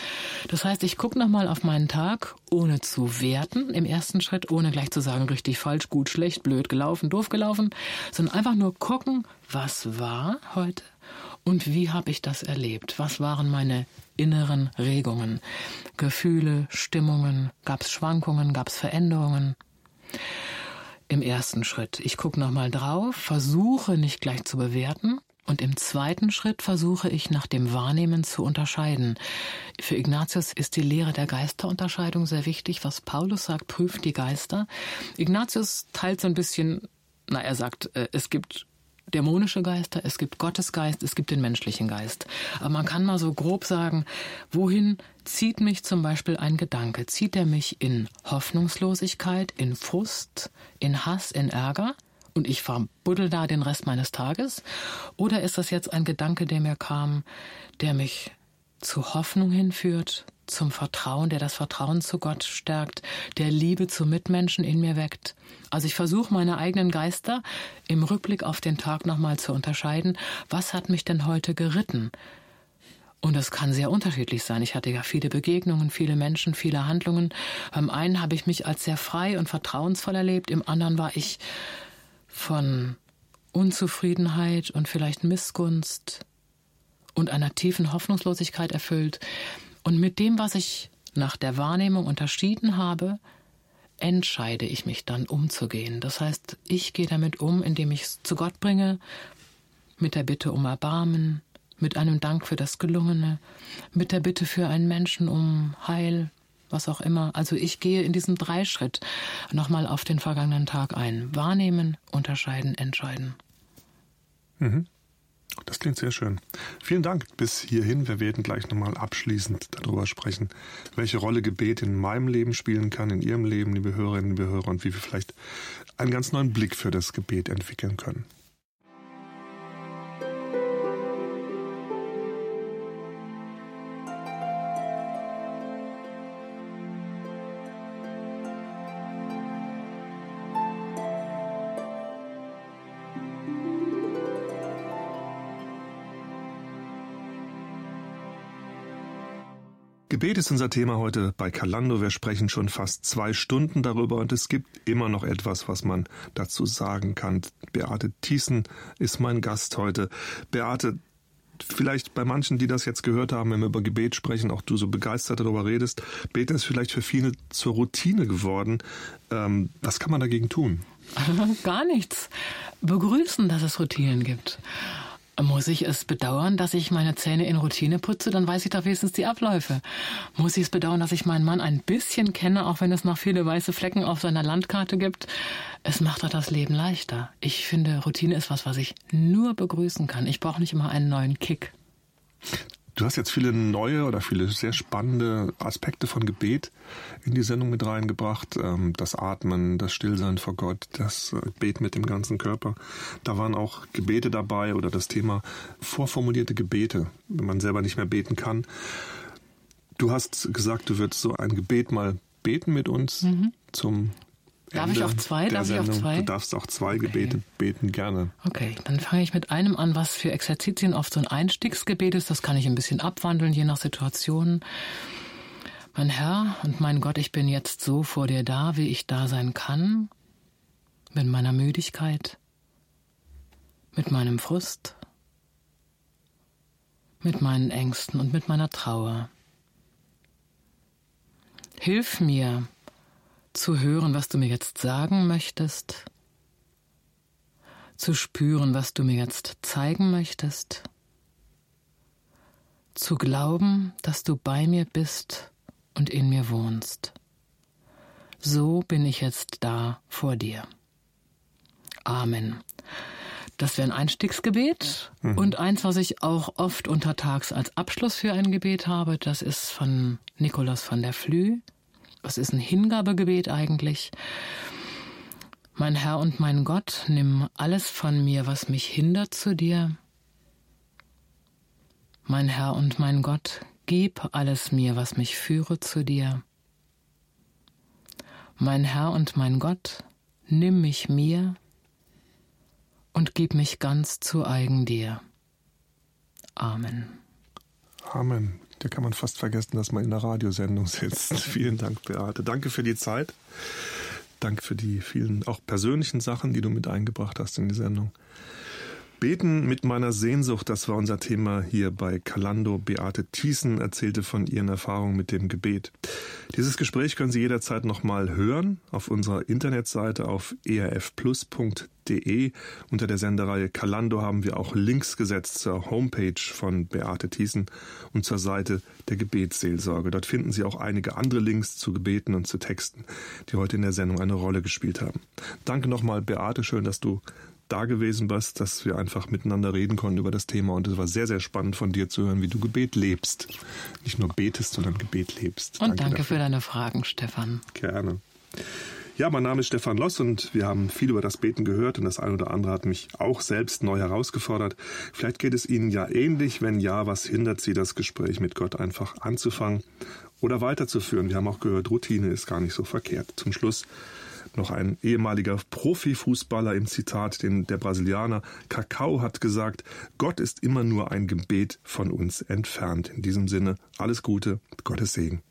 Speaker 2: Das heißt, ich gucke nochmal auf meinen Tag, ohne zu werten im ersten Schritt, ohne gleich zu sagen, richtig, falsch, gut, schlecht, blöd gelaufen, doof gelaufen, sondern einfach nur gucken, was war heute und wie habe ich das erlebt? Was waren meine inneren Regungen? Gefühle, Stimmungen? Gab es Schwankungen? Gab es Veränderungen? Im ersten Schritt, ich gucke nochmal drauf, versuche nicht gleich zu bewerten, und im zweiten Schritt versuche ich nach dem Wahrnehmen zu unterscheiden. Für Ignatius ist die Lehre der Geisterunterscheidung sehr wichtig. Was Paulus sagt, prüft die Geister. Ignatius teilt so ein bisschen, na, er sagt, äh, es gibt dämonische Geister, es gibt Gottesgeist, es gibt den menschlichen Geist. Aber man kann mal so grob sagen, wohin zieht mich zum Beispiel ein Gedanke? Zieht er mich in Hoffnungslosigkeit, in Frust, in Hass, in Ärger? Und ich verbuddel da den Rest meines Tages? Oder ist das jetzt ein Gedanke, der mir kam, der mich zu Hoffnung hinführt, zum Vertrauen, der das Vertrauen zu Gott stärkt, der Liebe zu Mitmenschen in mir weckt. Also ich versuche meine eigenen Geister im Rückblick auf den Tag nochmal zu unterscheiden, was hat mich denn heute geritten? Und das kann sehr unterschiedlich sein. Ich hatte ja viele Begegnungen, viele Menschen, viele Handlungen. Beim einen habe ich mich als sehr frei und vertrauensvoll erlebt, im anderen war ich von Unzufriedenheit und vielleicht Missgunst und einer tiefen Hoffnungslosigkeit erfüllt. Und mit dem, was ich nach der Wahrnehmung unterschieden habe, entscheide ich mich dann umzugehen. Das heißt, ich gehe damit um, indem ich es zu Gott bringe, mit der Bitte um Erbarmen, mit einem Dank für das Gelungene, mit der Bitte für einen Menschen um Heil, was auch immer. Also ich gehe in diesem Dreischritt nochmal auf den vergangenen Tag ein. Wahrnehmen, unterscheiden, entscheiden.
Speaker 1: Mhm. Das klingt sehr schön. Vielen Dank bis hierhin. Wir werden gleich nochmal abschließend darüber sprechen, welche Rolle Gebet in meinem Leben spielen kann, in Ihrem Leben, liebe Hörerinnen, liebe Hörer, und wie wir vielleicht einen ganz neuen Blick für das Gebet entwickeln können. Gebet ist unser Thema heute bei Kalando. Wir sprechen schon fast zwei Stunden darüber und es gibt immer noch etwas, was man dazu sagen kann. Beate Thiessen ist mein Gast heute. Beate, vielleicht bei manchen, die das jetzt gehört haben, wenn wir über Gebet sprechen, auch du so begeistert darüber redest, Beten ist vielleicht für viele zur Routine geworden. Ähm, was kann man dagegen tun?
Speaker 2: Gar nichts. Begrüßen, dass es Routinen gibt. Muss ich es bedauern, dass ich meine Zähne in Routine putze? Dann weiß ich doch wenigstens die Abläufe. Muss ich es bedauern, dass ich meinen Mann ein bisschen kenne, auch wenn es noch viele weiße Flecken auf seiner Landkarte gibt? Es macht doch das Leben leichter. Ich finde, Routine ist was, was ich nur begrüßen kann. Ich brauche nicht immer einen neuen Kick.
Speaker 1: Du hast jetzt viele neue oder viele sehr spannende Aspekte von Gebet in die Sendung mit reingebracht. Ähm, das Atmen, das Stillsein vor Gott, das äh, Beten mit dem ganzen Körper. Da waren auch Gebete dabei oder das Thema vorformulierte Gebete, wenn man selber nicht mehr beten kann. Du hast gesagt, du würdest so ein Gebet mal beten mit uns mhm. zum
Speaker 2: Darf ich auch zwei? Darf ich auch zwei?
Speaker 1: Du darfst auch zwei okay. Gebete beten, gerne.
Speaker 2: Okay, dann fange ich mit einem an, was für Exerzitien oft so ein Einstiegsgebet ist. Das kann ich ein bisschen abwandeln, je nach Situation. Mein Herr und mein Gott, ich bin jetzt so vor dir da, wie ich da sein kann, mit meiner Müdigkeit, mit meinem Frust, mit meinen Ängsten und mit meiner Trauer. Hilf mir, zu hören, was du mir jetzt sagen möchtest, zu spüren, was du mir jetzt zeigen möchtest, zu glauben, dass du bei mir bist und in mir wohnst. So bin ich jetzt da vor dir. Amen. Das wäre ein Einstiegsgebet mhm. und eins, was ich auch oft untertags als Abschluss für ein Gebet habe, das ist von Nikolaus von der Flü. Was ist ein Hingabegebet eigentlich? Mein Herr und mein Gott, nimm alles von mir, was mich hindert zu dir. Mein Herr und mein Gott, gib alles mir, was mich führe zu dir. Mein Herr und mein Gott, nimm mich mir und gib mich ganz zu eigen dir. Amen.
Speaker 1: Amen. Da kann man fast vergessen, dass man in der Radiosendung sitzt. Vielen Dank, Beate. Danke für die Zeit. Danke für die vielen auch persönlichen Sachen, die du mit eingebracht hast in die Sendung. Beten mit meiner Sehnsucht, das war unser Thema hier bei Kalando. Beate Thiessen erzählte von ihren Erfahrungen mit dem Gebet. Dieses Gespräch können Sie jederzeit nochmal hören auf unserer Internetseite auf erfplus.de. Unter der Sendereihe Kalando haben wir auch Links gesetzt zur Homepage von Beate Thiessen und zur Seite der Gebetsseelsorge. Dort finden Sie auch einige andere Links zu Gebeten und zu Texten, die heute in der Sendung eine Rolle gespielt haben. Danke nochmal, Beate. Schön, dass du da gewesen bist, dass wir einfach miteinander reden konnten über das Thema. Und es war sehr, sehr spannend von dir zu hören, wie du Gebet lebst. Nicht nur betest, sondern Gebet lebst.
Speaker 2: Und danke, danke für deine Fragen, Stefan.
Speaker 1: Gerne. Ja, mein Name ist Stefan Loss und wir haben viel über das Beten gehört und das eine oder andere hat mich auch selbst neu herausgefordert. Vielleicht geht es Ihnen ja ähnlich. Wenn ja, was hindert Sie, das Gespräch mit Gott einfach anzufangen oder weiterzuführen? Wir haben auch gehört, Routine ist gar nicht so verkehrt. Zum Schluss noch ein ehemaliger Profifußballer im Zitat, den der Brasilianer Kakao hat gesagt, Gott ist immer nur ein Gebet von uns entfernt. In diesem Sinne, alles Gute, Gottes Segen.